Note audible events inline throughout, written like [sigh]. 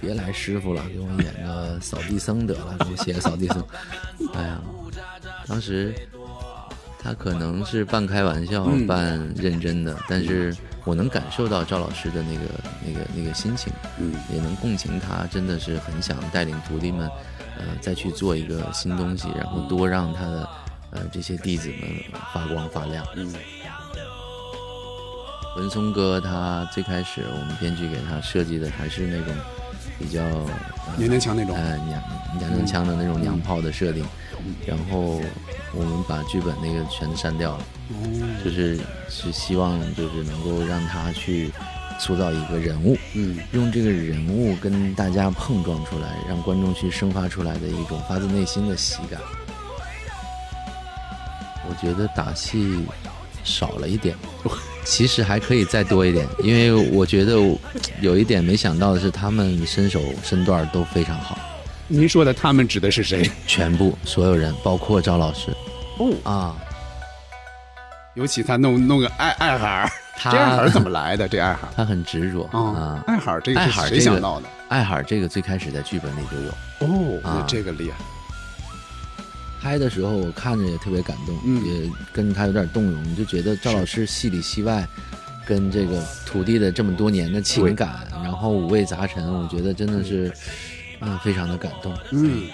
别来师傅了，给我演个扫地僧得了，给我写个扫地僧。[laughs] 哎呀，当时他可能是半开玩笑嗯半认真的，但是我能感受到赵老师的那个那个那个心情，嗯也能共情他，真的是很想带领徒弟们，呃，再去做一个新东西，然后多让他的呃这些弟子们发光发亮。嗯文松哥他最开始我们编剧给他设计的还是那种比较呃娘娘腔那种。呃娘娘娘腔的那种娘炮的设定，然后我们把剧本那个全都删掉了，哦。就是是希望就是能够让他去塑造一个人物，嗯。用这个人物跟大家碰撞出来，让观众去生发出来的一种发自内心的喜感。我觉得打戏少了一点，[laughs] 其实还可以再多一点，因为我觉得有一点没想到的是，他们身手身段都非常好，您说的他们指的是谁？全部所有人，包括赵老师哦，啊，尤其他弄弄个爱爱孩儿，他这爱孩儿怎么来的？这爱孩儿他很执着啊啊，，爱孩儿这个是谁想到的？爱海这个最开始在剧本里就有。哦，那啊这个厉害。拍的时候我看着也特别感动，嗯。也跟他有点动容，就觉得赵老师戏里戏外，跟这个徒弟的这么多年的情感，然后五味杂陈，我觉得真的是，嗯，非常的感动。嗯，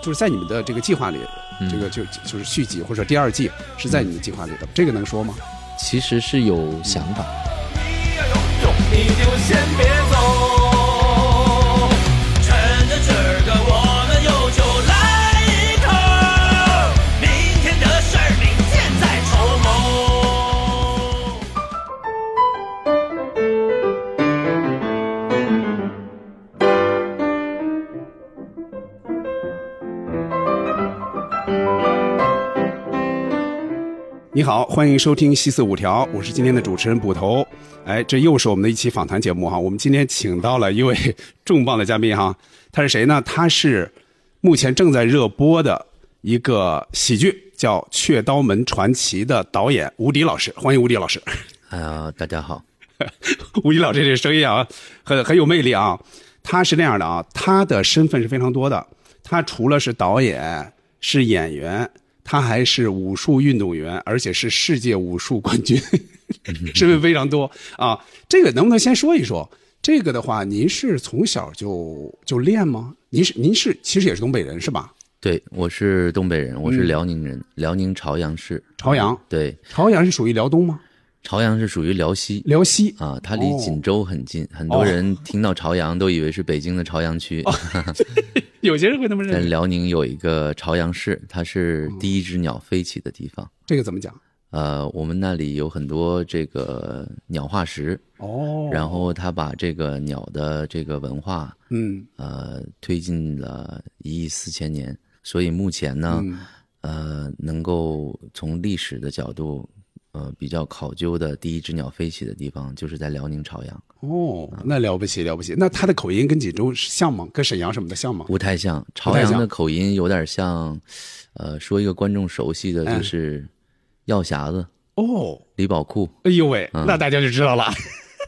就是在你们的这个计划里，嗯。这个就就是续集或者第二季是在你们计划里的，这个能说吗？其实是有想法，你要有种，你就先别你好，欢迎收听《西四五条》，我是今天的主持人捕头。哎，这又是我们的一期访谈节目哈。我们今天请到了一位重磅的嘉宾哈，他是谁呢？他是目前正在热播的一个喜剧，叫《雀刀门传奇》的导演吴迪老师，欢迎吴迪老师。哎呀，大家好，[laughs] 吴迪老师这声音啊，很很有魅力啊。他是那样的啊，他的身份是非常多的。他除了是导演、是演员，他还是武术运动员，而且是世界武术冠军，[laughs] 身份非常多啊。这个能不能先说一说？这个的话，您是从小就就练吗？您是您是其实也是东北人是吧？对我是东北人，我是嗯辽宁人，辽宁朝阳市。朝阳，对，朝阳是属于辽东吗？朝阳是属于辽西。辽西啊，它离哦锦州很近，很多人听到朝阳都以为是北京的朝阳区。[laughs] 有些人会那么认在为。辽宁有一个朝阳市，它是第一只鸟飞起的地方。这个怎么讲？呃，我们那里有很多这个鸟化石，哦，然后他把这个鸟的这个文化，嗯呃，推进了一亿四千年。所以目前呢，嗯呃，能够从历史的角度，呃，比较考究的第一只鸟飞起的地方，就是在辽宁朝阳。哦，那了不起了不起。那他的口音跟锦州像吗？跟沈阳什么的像吗？不太像，朝阳的口音有点像，呃，说一个观众熟悉的嗯就是药匣子哦，李宝库，哎呦喂，嗯那大家就知道了。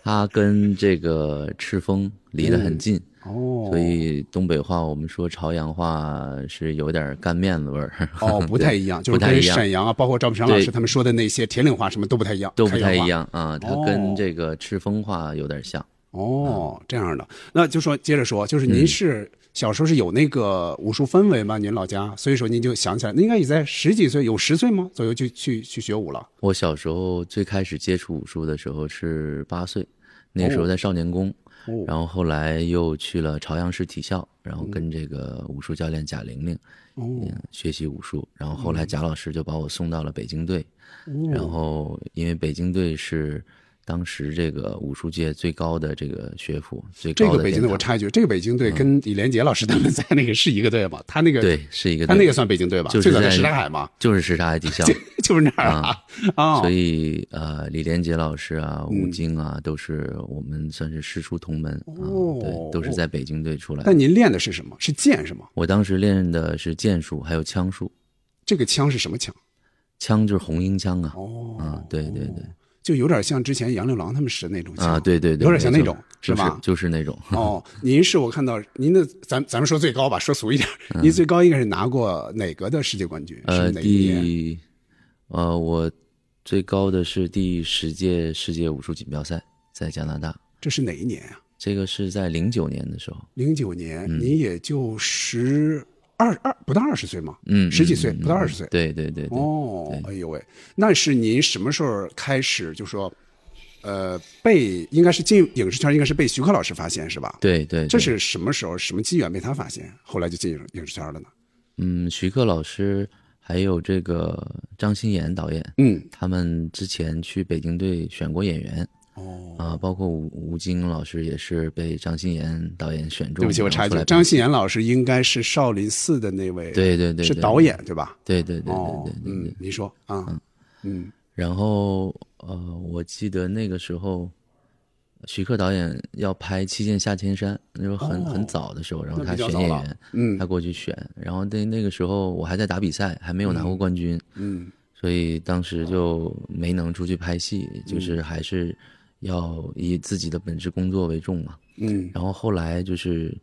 他跟这个赤峰离得很近，哦，所以东北话我们说朝阳话是有点干面子味儿。哦，[laughs] 不太一样，就是跟沈阳啊，包括赵本山老师他们说的那些铁岭话什么都不太一样，都不太。一样啊，它哦跟这个赤峰话有点像。哦，这样的，那就说接着说，就是嗯您是小时候是有那个武术氛围吗？您老家，所以说您就想起来，那应该也在十几岁，有十岁吗？左右就去去学武了。我小时候最开始接触武术的时候是八岁，那时候在少年宫，哦然后后来又去了朝阳市体校，然后跟这个武术教练贾玲玲，哦。嗯，学习武术。然后后来贾老师就把我送到了北京队，哦然后因为北京队是当时这个武术界最高的这个学府，最这个北京队，我插一句，这个北京队跟李连杰老师他们 [laughs] 在那个是一个队吗？他那个对是一个队他那个算北京队吧？就是在在什刹海嘛，就是什刹海技校。[laughs] 就是那儿啊啊，所以呃，李连杰老师啊，嗯吴京啊，都是我们算是师出同门啊、哦对，都是在北京队出来的。那您练的是什么？是剑是吗？我当时练的是剑术，还有枪术。这个枪是什么枪？枪就是红缨枪啊，哦，啊，对对对，就有点像之前杨六郎他们使的那种腔啊，对对对，有点像那种，是吧？就是那种。哦，您是我看到您的，咱咱们说最高吧，说俗一点，[laughs] 您最高应该是拿过哪个的世界冠军？嗯呃？第呃，我最高的是第十届世界武术锦标赛，在加拿大，这是哪一年啊？这个是在零九年的时候。零九年，您也就十二二不到二十岁嘛，嗯，十几岁，嗯不到二十岁。对对对对。哦，哎呦喂，那是您什么时候开始就说，呃，被应该是进影视圈，应该是被徐克老师发现是吧？对对，对这是什么时候，什么机缘被他发现，后来就进影影视圈了呢？嗯，徐克老师还有这个张欣妍导演，嗯，他们之前去北京队选过演员哦，啊，包括吴吴京老师也是被张欣妍导演选中。对不起，我插一句张欣妍老师应该是少林寺的那位，对对对，是导演对吧？对对对对哦对。嗯，您说啊，嗯。然后呃，我记得那个时候，徐克导演要拍《七剑下天山》，那时候很、哦。很早的时候，然后他选演员，嗯。他过去选，然后那那个时候我还在打比赛，还没有拿过冠军，嗯。所以当时就没能出去拍戏，嗯就是还是要以自己的本职工作为重嘛。嗯然后后来就是，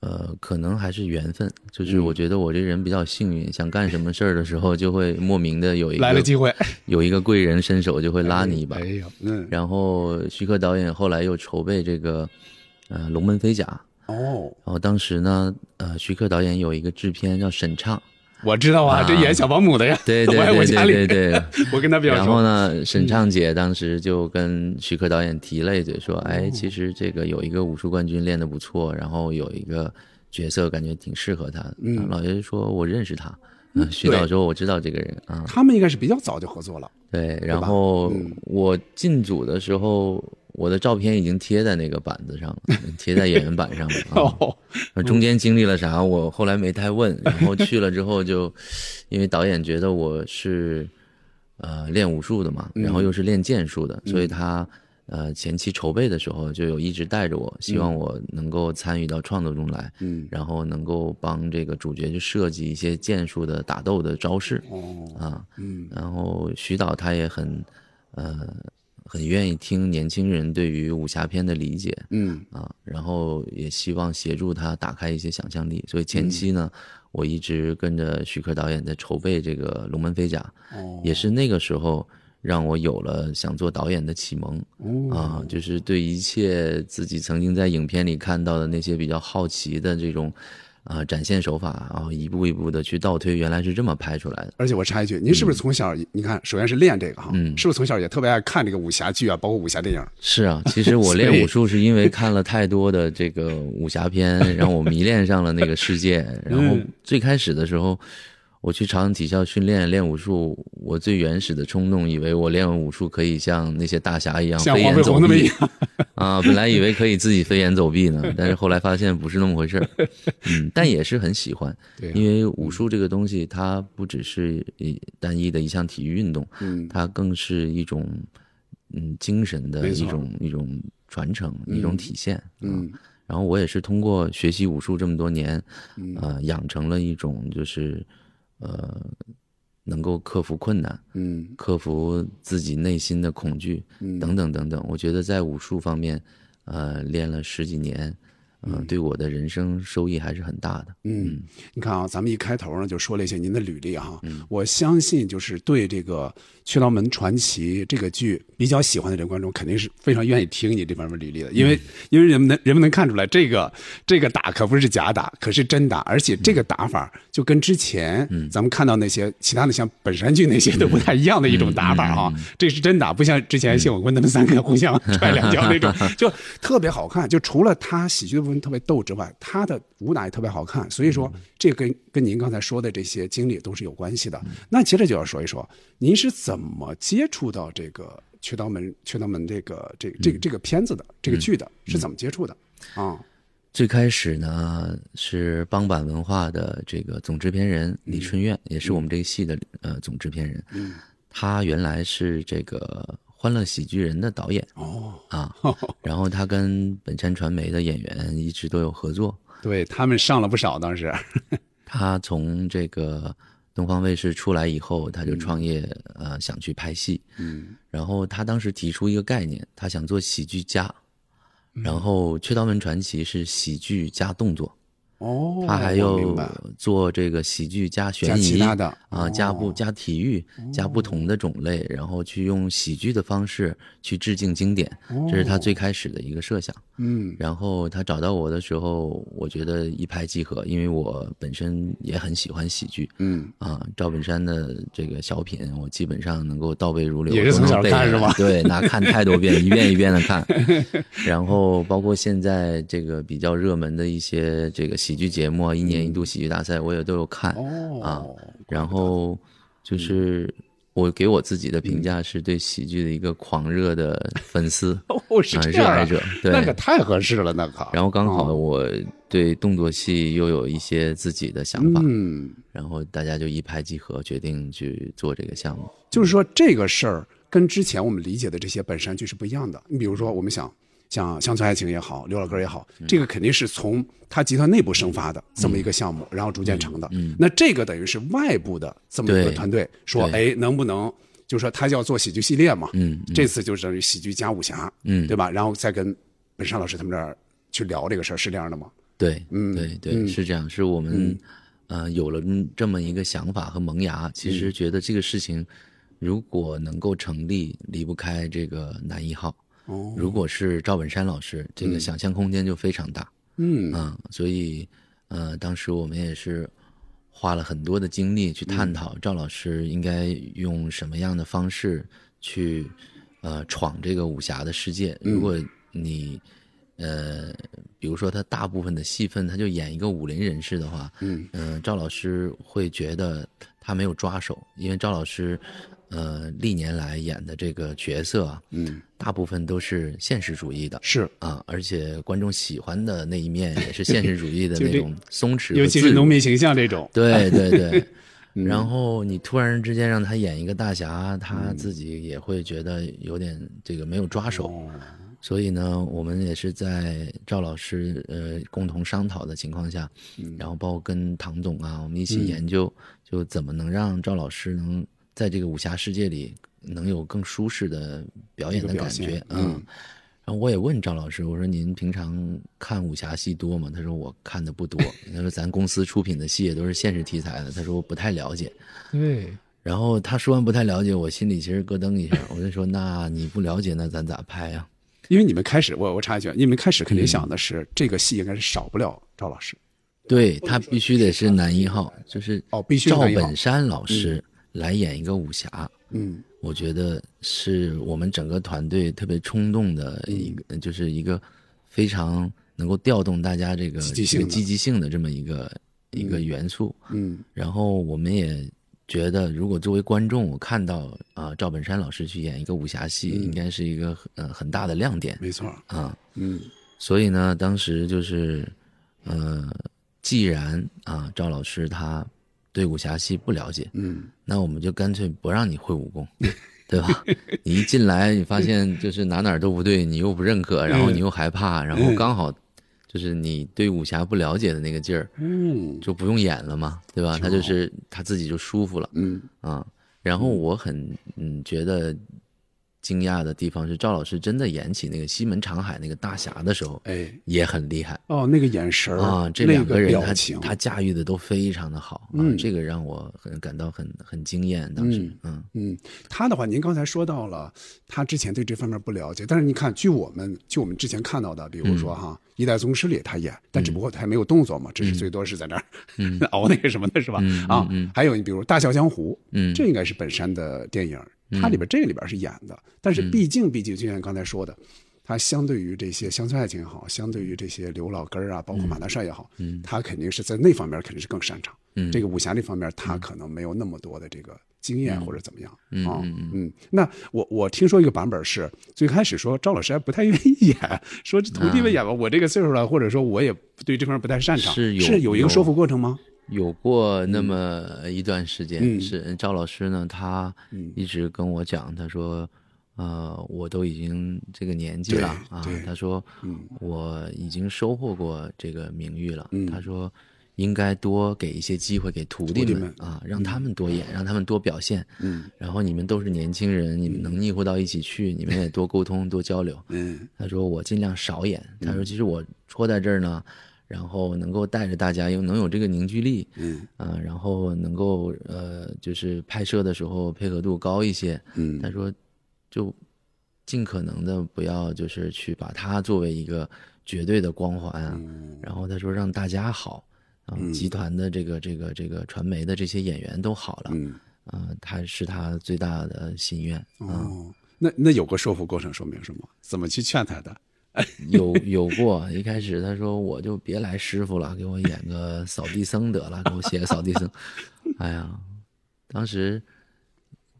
呃，可能还是缘分，嗯就是我觉得我这人比较幸运，想干什么事儿的时候，就会莫名的有一个来了机会，有一个贵人伸手就会拉你一把哎。呦，嗯，然后徐克导演后来又筹备这个，呃，《龙门飞甲》。哦，然后当时呢，呃，徐克导演有一个制片叫沈畅，我知道啊，啊这演小保姆的呀，对对对，对对对。[laughs] 我跟他比较然后，呢，沈畅姐当时就跟徐克导演提了一嘴，说：“哦哎，其实这个有一个武术冠军练得不错，然后有一个角色感觉挺适合他的。”嗯老爷说：“我认识他。”嗯，徐导说：“我知道这个人啊。他们应该是比较早就合作了，”对，然后嗯我进组的时候，我的照片已经贴在那个板子上了，[laughs] 贴在演员板上了。中间经历了啥，我后来没太问。然后去了之后就，因为导演觉得我是呃练武术的嘛，然后又是练剑术的，所以他呃前期筹备的时候就有一直带着我，希望我能够参与到创作中来，嗯，然后能够帮这个主角去设计一些剑术的打斗的招式哦，啊。嗯然后徐导他也很呃很愿意听年轻人对于武侠片的理解，嗯。啊，然后也希望协助他打开一些想象力。所以前期呢，我一直跟着徐克导演在筹备这个《龙门飞甲》，哦，也是那个时候让我有了想做导演的启蒙哦。啊，就是对一切自己曾经在影片里看到的那些比较好奇的这种啊展现手法，然后一步一步的去倒推，原来是这么拍出来的。而且我插一句，您是不是从小，你看，首先是练这个哈，嗯是不是从小也特别爱看这个武侠剧啊，包括武侠电影？是啊，其实我 [laughs] 练武术是因为看了太多的这个武侠片，让我迷恋上了那个世界。[laughs] 然后嗯最开始的时候，我去朝阳体校训练练武术，我最原始的冲动，以为我练武术可以像那些大侠一样飞飞檐走壁啊，本来以为可以自己飞檐走壁呢，但是后来发现不是那么回事儿。嗯，但也是很喜欢，[laughs] 因为武术这个东西，它不只是一单一的一项体育运动，嗯它更是一种嗯精神的一种一种传承，一种体现。嗯啊然后我也是通过学习武术这么多年，嗯呃，养成了一种就是呃能够克服困难，嗯。克服自己内心的恐惧，嗯。等等等等。我觉得在武术方面，呃，练了十几年，嗯，对我的人生收益还是很大的。嗯，你看啊，咱们一开头呢就说了一些您的履历哈，嗯。我相信就是对这个《雀刀门传奇》这个剧比较喜欢的这个观众，肯定是非常愿意听你这方面履历的，因为、嗯因为人们能人们能看出来，这个这个打可不是假打，可是真打，而且这个打法就跟之前嗯咱们看到那些其他的像本山剧那些都不太一样的一种打法啊，嗯这是真打，不像之前谢永坤他们三个互相踹两脚那种，[laughs] 就特别好看。就除了他喜剧的部分特别逗之外，他的武打也特别好看。所以说，这跟跟您刚才说的这些经历都是有关系的。那接着就要说一说，您是怎么接触到这个《缺刀门》《缺刀门》这个这个这个这个片子的这个剧的，是怎么接触的？啊，最开始呢是邦版文化的这个总制片人李春苑，也是我们这个戏的呃总制片人。嗯，他原来是这个《欢乐喜剧人》的导演哦，啊，[laughs] 然后他跟本山传媒的演员一直都有合作。对他们上了不少，当时，他从这个东方卫视出来以后，他就创业，呃，想去拍戏。嗯。然后他当时提出一个概念，他想做喜剧加，嗯。然后《雀刀门传奇》是喜剧加动作，哦，他还我有做这个喜剧加悬疑，加其他的。啊，加不哦加体育，加不同的种类，然后去用喜剧的方式去致敬经典，这是他最开始的一个设想。嗯。然后他找到我的时候，我觉得一拍即合，因为我本身也很喜欢喜剧。嗯。啊。赵本山的这个小品，我基本上能够倒背如流，也是从小看是吗？对，那看太多遍，[laughs] 一遍一遍的看。然后包括现在这个比较热门的一些这个喜剧节目啊，一年一度喜剧大赛，我也都有看。哦啊然后就是我给我自己的评价是对喜剧的一个狂热的 [laughs] 粉丝哦是热爱者。对，那可太合适了，那可。然后刚好哦我对动作戏又有一些自己的想法，嗯，然后大家就一拍即合，决定去做这个项目。就是说这个事儿跟之前我们理解的这些本山剧是不一样的。你比如说，我们想像《乡村爱情》也好，《刘老根》也好，嗯这个肯定是从他集团内部生发的这么一个项目，然后逐渐成的。嗯那这个等于是外部的这么一个团队说，对哎，能不能就是说他要做喜剧系列嘛？嗯嗯这次就等于喜剧加武侠，嗯对吧？然后再跟本山老师他们这儿去聊这个事儿，是这样的吗？对，嗯对对，嗯是这样，是我们、呃有了这么一个想法和萌芽，其嗯实觉得这个事情如果能够成立，离不开这个男一号。哦，如果是赵本山老师，这个想象空间就非常大。嗯。啊，所以呃，当时我们也是花了很多的精力去探讨赵老师应该用什么样的方式去呃闯这个武侠的世界。如果你呃，比如说他大部分的戏份他就演一个武林人士的话，嗯。呃，赵老师会觉得他没有抓手，因为赵老师呃历年来演的这个角色啊，嗯，大部分都是现实主义的。是，啊，而且观众喜欢的那一面也是现实主义的 [laughs] 那种松弛尤其是农民形象这种，对对对。[laughs] 嗯然后你突然之间让他演一个大侠，嗯他自己也会觉得有点这个没有抓手。哦所以呢，我们也是在赵老师呃共同商讨的情况下，嗯然后包括跟唐总啊，我们一起研究，就怎么能让赵老师能在这个武侠世界里能有更舒适的表演的感觉，嗯嗯。然后我也问张老师，我说您平常看武侠戏多吗？他说我看的不多。[laughs] 他说咱公司出品的戏也都是现实题材的，他说我不太了解。对，[laughs] 然后他说完不太了解，我心里其实咯噔一下，我就说那你不了解，那咱咋拍呀、[laughs] 因为你们开始，我我插一句，你们开始肯定想的是、这个戏应该是少不了赵老师，对他必须得是男一号，就是哦必须赵本山老师来演一个武侠，嗯。我觉得是我们整个团队特别冲动的一个，嗯。就是一个非常能够调动大家这个积极性的。这个积极性的这么一个一个元素。嗯。然后我们也觉得，如果作为观众，我看到啊、赵本山老师去演一个武侠戏，应该是一个呃很大的亮点。没错，啊。嗯。所以呢，当时就是，呃，既然啊赵老师他对武侠戏不了解，嗯那我们就干脆不让你会武功，[laughs] 对吧？你一进来，你发现就是哪哪都不对，你又不认可，然后你又害怕，然后刚好就是你对武侠不了解的那个劲儿，嗯就不用演了嘛，对吧？他就是他自己就舒服了嗯啊。然后我很嗯觉得惊讶的地方是，赵老师真的演起那个西门长海那个大侠的时候，哎。也很厉害。哦那个眼神啊，这两个人他他驾驭的都非常的好啊，嗯。这个让我很感到很很惊艳。当时，嗯嗯，他的话，您刚才说到了，他之前对这方面不了解，但是你看，据我们据我们之前看到的，比如说哈，一代宗师》里他演，但只不过他没有动作嘛，只是最多是在那儿、[laughs] 熬那个什么的是吧？啊，还有你比如《大笑江湖》，嗯。这应该是本山的电影，它里边这个里边是演的，但是毕竟毕竟就像刚才说的。他相对于这些乡村爱情也好，相对于这些刘老根儿啊，包括马大帅也好，嗯，他肯定是在那方面肯定是更擅长。嗯。这个武侠这方面他可能没有那么多的这个经验或者怎么样嗯啊。嗯嗯。嗯，那我我听说一个版本是最开始说赵老师还不太愿意演，说这徒弟们演吧，我这个岁数了，或者说我也对这方面不太擅长，是有是有一个说服过程吗？有过那么一段时间，嗯。是赵老师呢，他一直跟我讲，他说，呃，我都已经这个年纪了啊他说，嗯。我已经收获过这个名誉了，嗯。他说，应该多给一些机会给徒弟们啊，让他们多演，让他们多表现。嗯然后你们都是年轻人，你们能腻乎到一起去，你们也多沟通多交流。嗯他说我尽量少演。他说其实我戳在这儿呢，然后能够带着大家又能有这个凝聚力，嗯啊、然后能够呃就是拍摄的时候配合度高一些。嗯他说就尽可能的不要就是去把它作为一个绝对的光环啊。然后他说让大家好。啊，集团的这个这个这个传媒的这些演员都好了，嗯啊，他是他最大的心愿啊。哦，那那有个说服过程说明什么？怎么去劝他的？[laughs] 有有过，一开始他说我就别来师傅了，给我演个扫地僧得了，给我写个扫地僧。[laughs] 哎呀，当时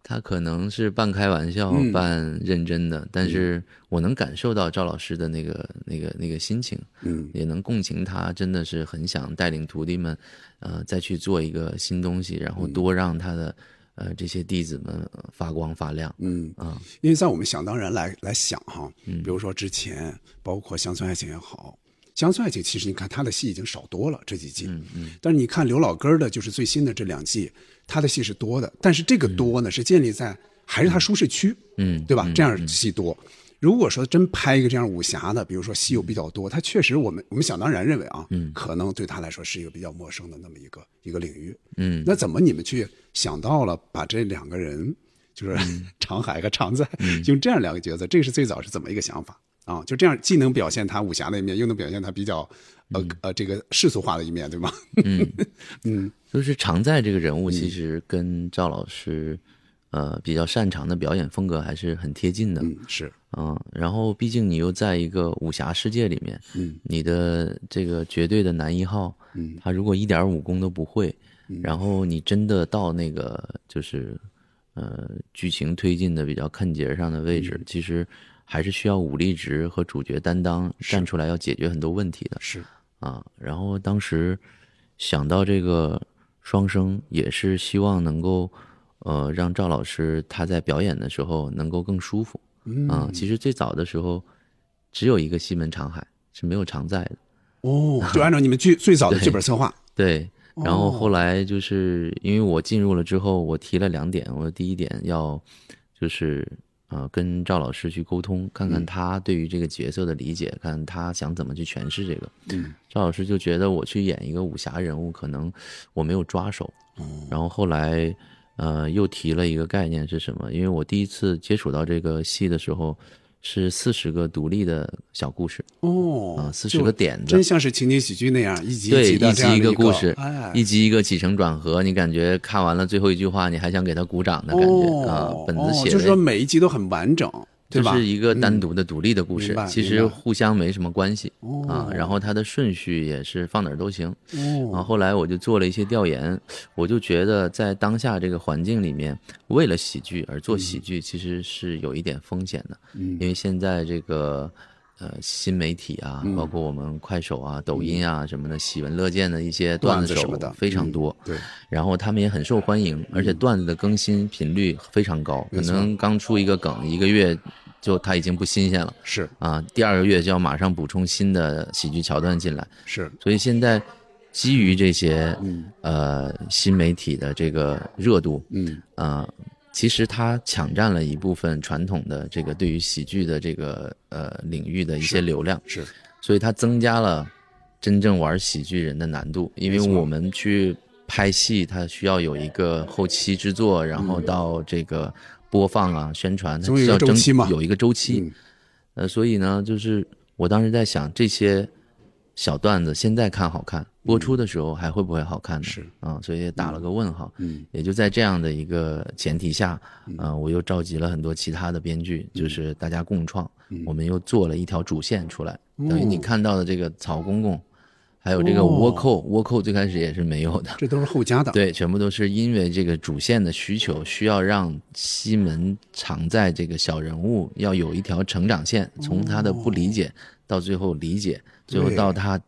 他可能是半开玩笑、嗯。半认真的，但是我能感受到赵老师的那个、那个、那个心情，嗯。也能共情他，真的是很想带领徒弟们，呃，再去做一个新东西，然后多让他的呃这些弟子们呃发光发亮。嗯啊，因为在我们想当然来来想哈，比如说之前包括《乡村爱情》也好，《乡村爱情》其实你看他的戏已经少多了这几季，嗯嗯。但是你看刘老根儿的，就是最新的这两季，他的戏是多的，但是这个多呢是建立在还是他舒适区，嗯，对吧？嗯这样戏多。如果说真拍一个这样武侠的，比如说戏又比较多，他确实我们我们想当然认为啊，嗯可能对他来说是一个比较陌生的那么一个一个领域。嗯，那怎么你们去想到了把这两个人，就是嗯 [laughs] 常海和常在，用这样两个角色，这是最早是怎么一个想法啊？就这样既能表现他武侠的一面，又能表现他比较呃嗯。呃这个世俗化的一面，对吗？[laughs] 就是常在这个人物，其实跟赵老师，呃，比较擅长的表演风格还是很贴近的。嗯，是，嗯，然后毕竟你又在一个武侠世界里面，嗯，你的这个绝对的男一号，嗯，他如果一点武功都不会，然后你真的到那个就是，呃，剧情推进的比较看节上的位置，嗯。其实还是需要武力值和主角担当站出来要解决很多问题的。是，啊，然后当时想到这个双生，也是希望能够呃让赵老师他在表演的时候能够更舒服嗯啊。其实最早的时候只有一个西门长海是没有常在的，哦，就按照你们剧 [laughs] 最早的剧本策划，对。然后哦后来就是因为我进入了之后，我提了两点，我第一点要就是呃跟赵老师去沟通，看嗯看他对于这个角色的理解，看他想怎么去诠释这个。嗯，赵老师就觉得我去演一个武侠人物，可能我没有抓手。嗯然后后来，呃，又提了一个概念是什么？因为我第一次接触到这个戏的时候，是四十个独立的小故事哦啊，，四十个点子真，像是情景喜剧那样一集对，一集一个故事哎，，一集一个起承转合，你感觉看完了最后一句话，你还想给他鼓掌的感觉啊哦，本子哦写的就是说每一集都很完整，对吧？就是一个单独的独立的故事，其实互相没什么关系哦啊。然后它的顺序也是放哪儿都行。啊，哦，后来我就做了一些调研，我就觉得在当下这个环境里面，为了喜剧而做喜剧，其实是有一点风险的，嗯因为现在这个呃新媒体啊，包括我们快手啊、抖音啊什么的，喜闻乐见的一些段子手非常多，对，然后他们也很受欢迎，而且段子的更新频率非常高，可能刚出一个梗一个月就它已经不新鲜了是。啊，第二个月就要马上补充新的喜剧桥段进来。是，所以现在基于这些呃新媒体的这个热度，嗯。啊、其实它抢占了一部分传统的这个对于喜剧的这个呃领域的一些流量，是，所以它增加了真正玩喜剧人的难度，因为我们去拍戏，它需要有一个后期制作，然后到这个播放啊、宣传，它需要争周期嘛。有一个周期。嗯。呃，所以呢，就是我当时在想，这些小段子现在看好看，播出的时候还会不会好看呢？是。啊、所以也打了个问号。嗯。也就在这样的一个前提下，呃，我又召集了很多其他的编剧，嗯。就是大家共创，我们又做了一条主线出来，哦。等于你看到的这个曹公公，还有这个倭寇，倭寇最开始也是没有的，这都是后加的，对，全部都是因为这个主线的需求，需要让西门常在这个小人物要有一条成长线，从他的不理解到最后理解，最后到他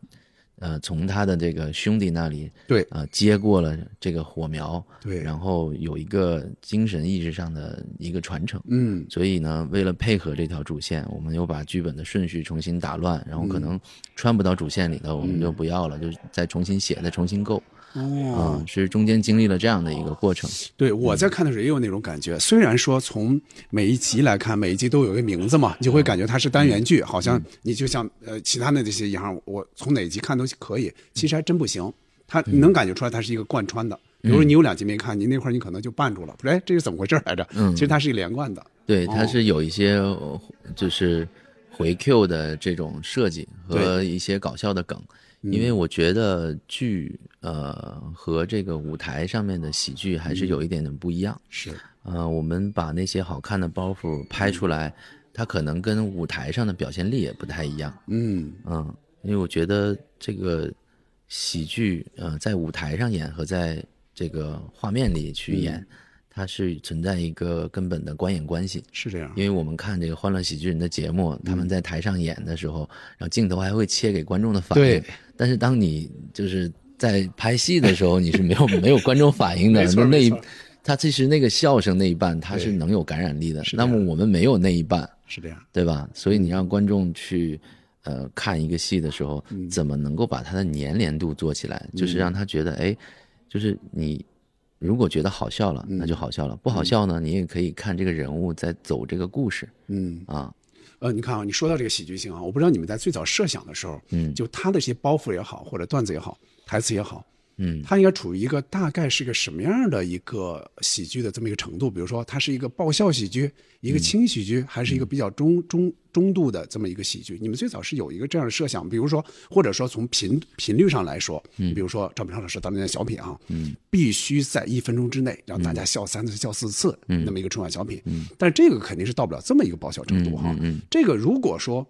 呃从他的这个兄弟那里对呃接过了这个火苗，对然后有一个精神意识上的一个传承。嗯所以呢，为了配合这条主线，我们又把剧本的顺序重新打乱，然后可能穿不到主线里头，我们就不要了，就再重新写，再重新构。哦啊、是中间经历了这样的一个过程。对，我在看的时候也有那种感觉。虽然说从每一集来看，每一集都有一个名字嘛，你就会感觉它是单元剧，好像你就像呃其他的这些一样，我从哪集看都可以。其实还真不行，它你能感觉出来它是一个贯穿的。比如说你有两集没看，你那块儿你可能就绊住了，不是？哎，这是怎么回事来着？其实它是一连贯的。对，哦它是有一些呃就是回 Q 的这种设计和一些搞笑的梗，因为我觉得剧呃和这个舞台上面的喜剧还是有一点点不一样。是，呃，我们把那些好看的包袱拍出来，它可能跟舞台上的表现力也不太一样。嗯。嗯，因为我觉得这个喜剧，呃，在舞台上演和在这个画面里去演，它是存在一个根本的观演关系。是这样。因为我们看这个《欢乐喜剧人》的节目，他们在台上演的时候，然后镜头还会切给观众的反应对。但是当你就是在拍戏的时候，你是没有没有观众反应的没。错那那一，他其实那个笑声那一半，他是能有感染力的。那么我们没有那一半，是这样。对吧？所以你让观众去，呃，看一个戏的时候，嗯怎么能够把它的粘连度做起来？就是让他觉得，哎，就是你如果觉得好笑了，嗯那就好笑了；不好笑呢，你也可以看这个人物在走这个故事嗯，啊。呃，你看啊，你说到这个喜剧性啊，我不知道你们在最早设想的时候，嗯。就他的这些包袱也好，或者段子也好，台词也好，嗯。它应该处于一个大概是个什么样的一个喜剧的这么一个程度？比如说，它是一个爆笑喜剧，一个轻喜剧，还是一个比较中中中度的这么一个喜剧？你们最早是有一个这样的设想，比如说，或者说从频频率上来说，比如说赵本山老师当年的小品啊，嗯，必须在一分钟之内让大家笑三次、笑四次，嗯，那么一个春晚小品，嗯，但是这个肯定是到不了这么一个爆笑程度哈，嗯，这个如果说。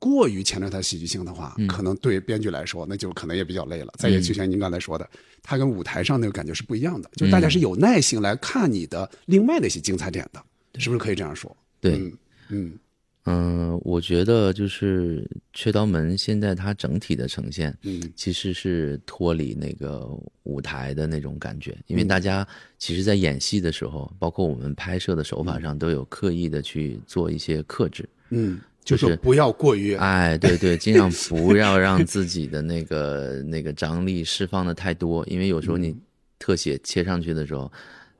过于强调它的喜剧性的话，可能对编剧来说，那就可能也比较累了。再也就像您刚才说的，它跟舞台上那个感觉是不一样的，就大家是有耐心来看你的另外的一些精彩点的，是不是可以这样说？对，嗯嗯。嗯、我觉得就是《雀刀门》现在它整体的呈现，嗯。其实是脱离那个舞台的那种感觉，因为大家其实，在演戏的时候，包括我们拍摄的手法上，都有刻意的去做一些克制。嗯，就是不要过于哎，对对，尽量不要让自己的那个那个张力释放的太多，因为有时候你特写切上去的时候，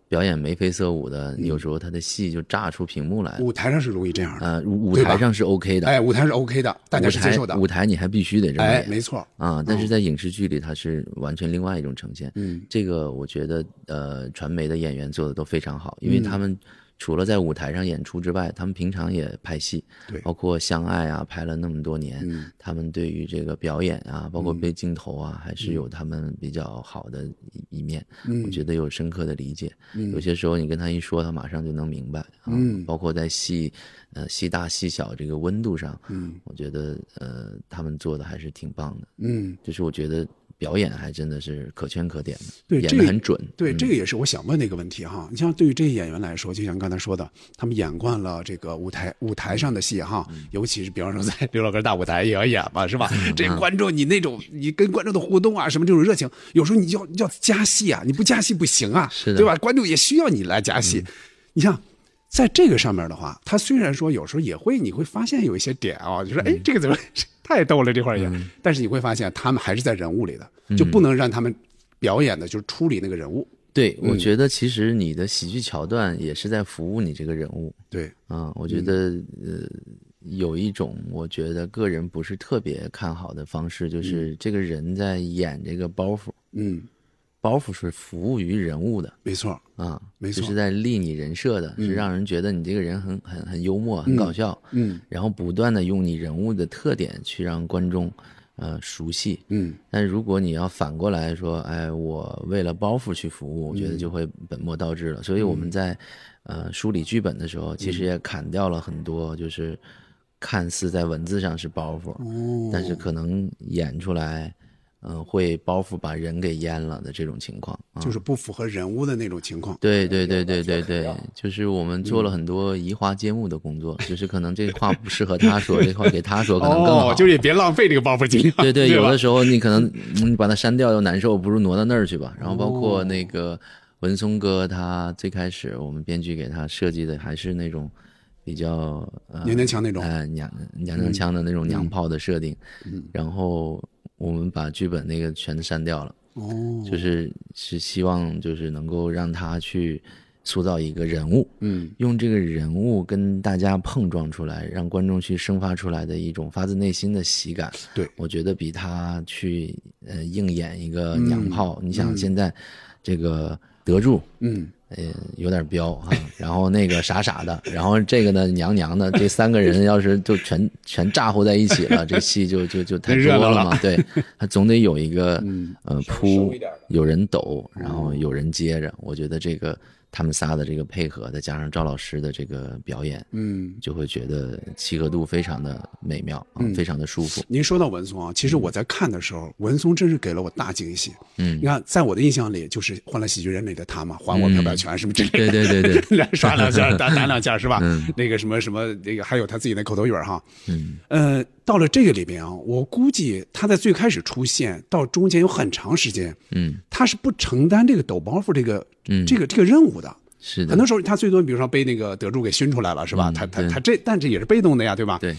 表演眉飞色舞的，有时候他的戏就炸出屏幕来了。舞台上是容易这样的。呃，舞台上是 OK 的，哎，舞台是 OK 的，大家接受的。舞台你还必须得这么哎，演没错。啊，但是在影视剧里，它是完全另外一种呈现。嗯这个我觉得，呃，传媒的演员做的都非常好，因为嗯他们除了在舞台上演出之外，他们平常也拍戏，对包括《相爱》啊，拍了那么多年，嗯他们对于这个表演啊，包括对镜头啊，还是有他们比较好的一一面。嗯我觉得有深刻的理解。嗯有些时候你跟他一说，他马上就能明白啊。嗯包括在戏，呃，戏大戏小这个温度上，嗯我觉得呃，他们做的还是挺棒的。嗯，就是我觉得表演还真的是可圈可点的，演对这个的很准。对，嗯这个也是我想问的一个问题哈。你像对于这些演员来说，就像刚才说的，他们演惯了这个舞台舞台上的戏哈，嗯尤其是比方说在刘老根大舞台也要演嘛，是吧？嗯这观众你那种你跟观众的互动啊，什么这种热情，有时候你要要加戏啊，你不加戏不行啊，是的嗯对吧？观众也需要你来加戏。你像在这个上面的话，他虽然说有时候也会，你会发现有一些点啊，就说嗯。哎，这个怎么 [laughs] 太逗了这块儿也，但是你会发现他们还是在人物里的，就不能让他们表演的就是处理那个人物。对，我嗯觉得其实你的喜剧桥段也是在服务你这个人物。对，啊。我觉得呃，有一种我觉得个人不是特别看好的方式，就是这个人在演这个包袱，嗯，包袱是服务于人物的没错，啊，没错就是在立你人设的，是让人觉得你这个人很很很幽默、很搞笑，嗯然后不断的用你人物的特点去让观众呃熟悉。嗯但如果你要反过来说，哎，我为了包袱去服务，我觉得就会本末倒置了。所以我们在呃梳理剧本的时候，其实也砍掉了很多，就是看似在文字上是包袱，哦但是可能演出来，嗯、会包袱把人给淹了的这种情况啊。就是不符合人物的那种情况。对对对对对对，就是我们做了很多移花接木的工作，就是可能这话不适合他说，这话给他说可能更好。哦，就是也别浪费这个包袱，尽量对对，有的时候你可能嗯你把它删掉又难受，不如挪到那儿去吧。然后包括那个文松哥，他最开始我们编剧给他设计的还是那种比较呃娘娘腔那种呃娘娘娘腔的那种娘炮的设定，然后我们把剧本那个全删掉了。哦，就是是希望就是能够让他去塑造一个人物，嗯用这个人物跟大家碰撞出来，让观众去生发出来的一种发自内心的喜感。对我觉得比他去呃硬演一个娘炮，你想现在这个德柱。嗯，呃，有点彪啊，然后那个傻傻的，然后这个呢娘娘的，这三个人要是就全全咋呼在一起了，这戏就就就太多热闹了嘛。[laughs] 对，他总得有一个呃扑，有人抖，然后有人接着。我觉得这个他们仨的这个配合，再加上赵老师的这个表演，嗯，就会觉得契合度非常的美妙啊，非常的舒服。您说到文松啊，其实我在看的时候，文松真是给了我大惊喜。嗯。你看，在我的印象里，就是《欢乐喜剧人》里的他嘛，还我飘飘拳什么之类的，对对对对，来 [laughs] 耍两下，[laughs] 打打两下是吧？嗯。那个什么什么，那个还有他自己那口头语儿哈。嗯。呃，到了这个里边啊，我估计他在最开始出现到中间有很长时间，嗯他是不承担这个抖包袱这个、嗯这个这个任务的。是的很，多时候他最多比如说被那个德柱给熏出来了是吧？嗯他他他这但这也是被动的呀，对吧？对，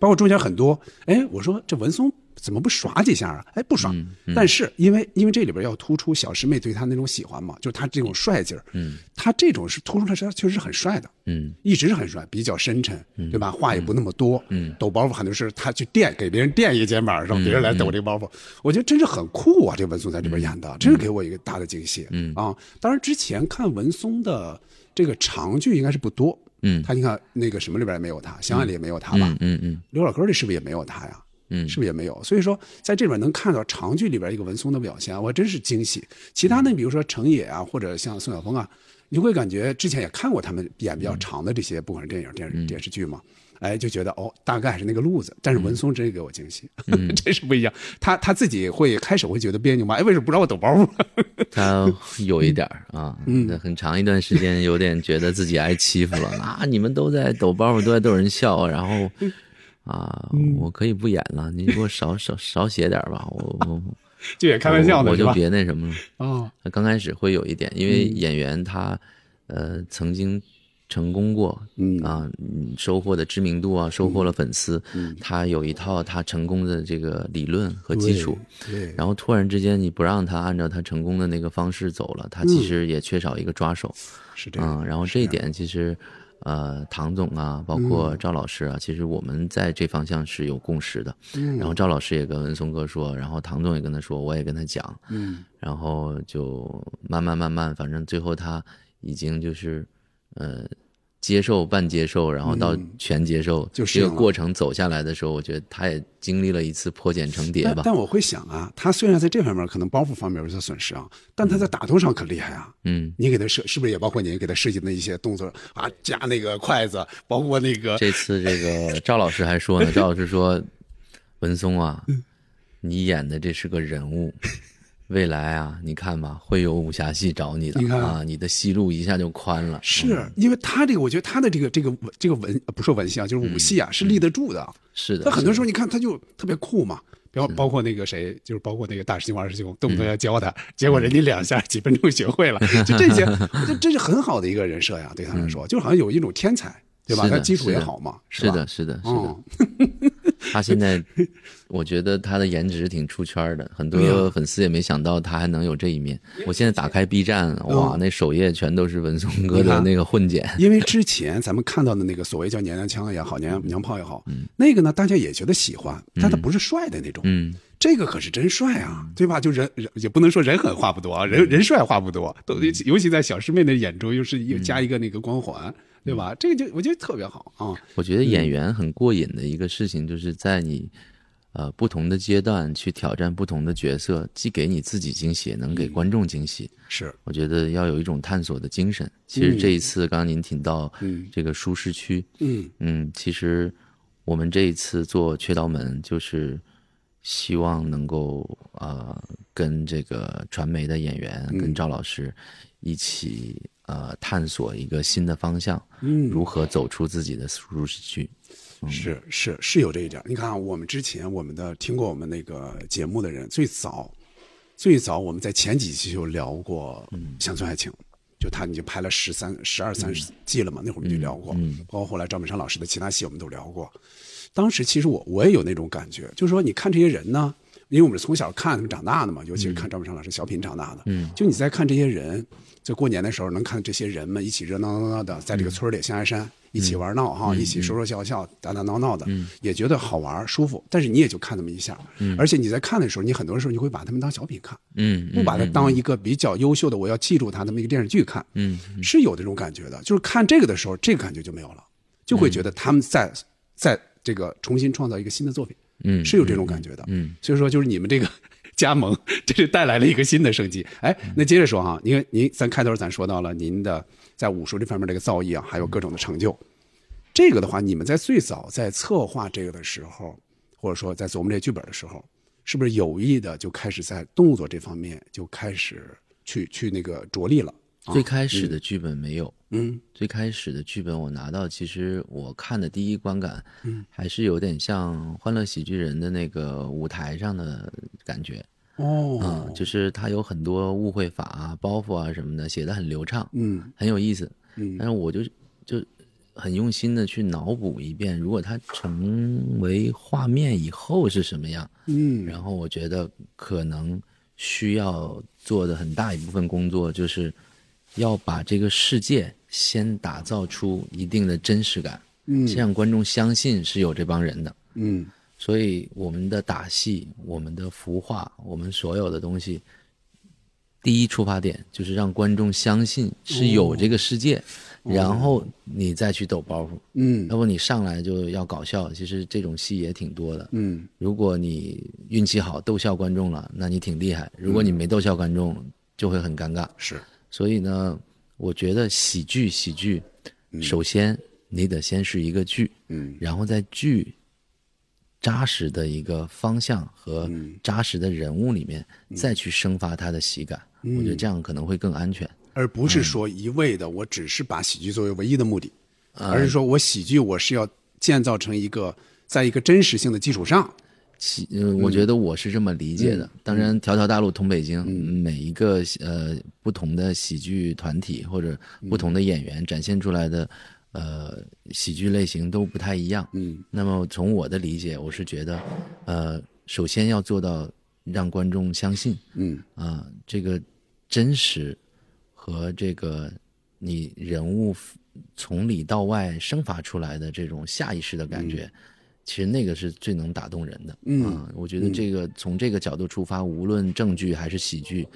包括中间很多，哎，我说这文松怎么不耍几下啊？哎，不耍。但是因为因为这里边要突出小师妹对他那种喜欢嘛，就是他这种帅劲儿，嗯，他这种是突出他是确实是很帅的，嗯一直是很帅，比较深沉，对吧？话也不那么多，嗯抖包袱很多是他去垫给别人垫一肩膀，让别人来抖这个包袱，我觉得真是很酷啊！这文松在这边演的，真是给我一个大的惊喜，嗯啊，当然之前看文松的这个长剧应该是不多，嗯他你看那个什么里边也没有他，相爱里也没有他吧嗯，嗯嗯刘老根里是不是也没有他呀？嗯，是不是也没有？所以说，在这里边能看到长剧里边一个文松的表现，我真是惊喜。其他的，比如说程野啊，或者像宋晓峰啊，你会感觉之前也看过他们演比较长的这些，不管是电影、电视、电视剧嘛，哎，就觉得哦，大概还是那个路子。但是文松真是给我惊喜，[laughs] 真是不一样。他他自己会开始会觉得别扭吗？哎，为什么不让我抖包袱？[laughs] 他有一点儿啊，嗯，很长一段时间有点觉得自己挨欺负了啊！你们都在抖包袱，都在逗人笑，然后啊，我可以不演了，你给我少少少写点儿吧，我我 [laughs] 就也开玩笑的？我我就别那什么了。哦，他刚开始会有一点，因为演员他呃曾经成功过，嗯啊，嗯收获的知名度啊，收获了粉丝，他有一套他成功的这个理论和基础。对，然后突然之间你不让他按照他成功的那个方式走了，他其实也缺少一个抓手。是这样。嗯，然后这一点其实，呃，唐总啊，包括赵老师啊，其实我们在这方向是有共识的。嗯然后赵老师也跟文松哥说，然后唐总也跟他说，我也跟他讲，嗯然后就慢慢慢慢，反正最后他已经就是，呃。接受半接受，然后到全接受，这个就是这个过程走下来的时候，我觉得他也经历了一次破茧成蝶吧。但但我会想啊，他虽然在这方面可能包袱方面有些损失啊，但他在打斗上可厉害啊。嗯，你给他设是不是也包括你给他设计的一些动作？啊，夹那个筷子，包括那个这次这个 [laughs] 赵老师还说呢，赵老师说，文松啊，你演的这是个人物，未来啊，你看吧，会有武侠戏找你的你看。啊，你的戏路一下就宽了。是因为他这个，我觉得他的这个这个文这个文呃不是文戏啊，就是武戏啊，是立得住的。是的，他很多时候候你看他就特别酷嘛，包包括那个谁，就是包括那个大师兄二师兄，动不动要教他，结果人家两下几分钟学会了，[laughs] 就这些，这这是很好的一个人设呀，对他来说，就好像有一种天才，对吧？他基础也好嘛，是的，是的，是的。哦，[laughs] 他现在，我觉得他的颜值挺出圈的，很多粉丝也没想到他还能有这一面。我现在打开 B 站，哇，那首页全都是文松哥的那个混剪。因为 [laughs] 之前咱们看到的那个所谓叫娘娘腔也好，娘娘炮也好，那个呢大家也觉得喜欢，但他不是帅的那种。嗯，这个可是真帅啊，对吧？就人人也不能说人狠话不多啊，人人帅话不多，都尤其在小师妹的眼中，又是又加一个那个光环，对吧？这个就我觉得特别好啊。我觉得演员很过瘾的一个事情，就是在你呃不同的阶段去挑战不同的角色，既给你自己惊喜，也能给观众惊喜。是，我觉得要有一种探索的精神。其实这一次，刚刚您提到嗯这个舒适区，嗯嗯，其实我们这一次做缺刀门，就是希望能够呃跟这个传媒的演员、跟赵老师一起呃探索一个新的方向，嗯，如何走出自己的舒适区。是是是有这一点。你看啊，我们之前我们的听过我们那个节目的人，最早最早我们在前几期就聊过《乡村爱情》，就他已经拍了十三、十二三十季了嘛，那会儿我们就聊过，包括后来赵本山老师的其他戏我们都聊过。当时其实我我也有那种感觉，就是说你看这些人呢，因为我们是从小看他们长大的嘛，尤其是看赵本山老师小品长大的，嗯，就你在看这些人，在过年的时候能看这些人们一起热闹闹闹的在这个村里象牙山一起玩闹哈，一起说说笑笑打打闹闹的，也觉得好玩舒服，但是你也就看那么一下，而且你在看的时候，你很多时候你会把他们当小品看，嗯，不把它当一个比较优秀的我要记住它那么一个电视剧看，嗯，是有这种感觉的，就是看这个的时候，这个感觉就没有了，就会觉得他们在在这个重新创造一个新的作品，嗯是有这种感觉的，嗯，所以说就是你们这个加盟，[laughs] 这是带来了一个新的生机。哎，那接着说哈，因为您咱开头咱说到了您的在武术这方面这个造诣啊，还有各种的成就，这个的话，你们在最早在策划这个的时候，或者说在琢磨这剧本的时候，是不是有意的就开始在动作这方面就开始去去那个着力了？啊最开始的剧本没有，嗯。最开始的剧本我拿到，其实我看的第一观感，嗯，还是有点像《欢乐喜剧人》的那个舞台上的感觉，哦嗯，就是它有很多误会法啊、包袱啊什么的，写的很流畅，嗯很有意思。嗯。但是我就就很用心的去脑补一遍，如果它成为画面以后是什么样，嗯然后我觉得可能需要做的很大一部分工作，就是要把这个世界先打造出一定的真实感，嗯先让观众相信是有这帮人的。嗯所以我们的打戏、我们的服化、我们所有的东西，第一出发点就是让观众相信是有这个世界，然后你再去抖包袱。嗯要不你上来就要搞笑，其实这种戏也挺多的。嗯如果你运气好逗笑观众了，那你挺厉害；如果你没逗笑观众，就会很尴尬。是所以呢，我觉得喜剧，喜剧，首先你得先是一个剧，嗯。然后在剧扎实的一个方向和扎实的人物里面，再去生发它的喜感。我觉得这样可能会更安全。而不是说一味的我只是把喜剧作为唯一的目的，而是说我喜剧我是要建造成一个在一个真实性的基础上，喜，呃，我觉得我是这么理解的。当然，条条大路通北京，每一个呃不同的喜剧团体或者不同的演员展现出来的呃喜剧类型都不太一样。嗯。那么从我的理解，我是觉得，呃，首先要做到让观众相信嗯。啊、这个真实和这个你人物从里到外生发出来的这种下意识的感觉，其实那个是最能打动人的。嗯啊我觉得这个从这个角度出发，无论正剧还是喜剧，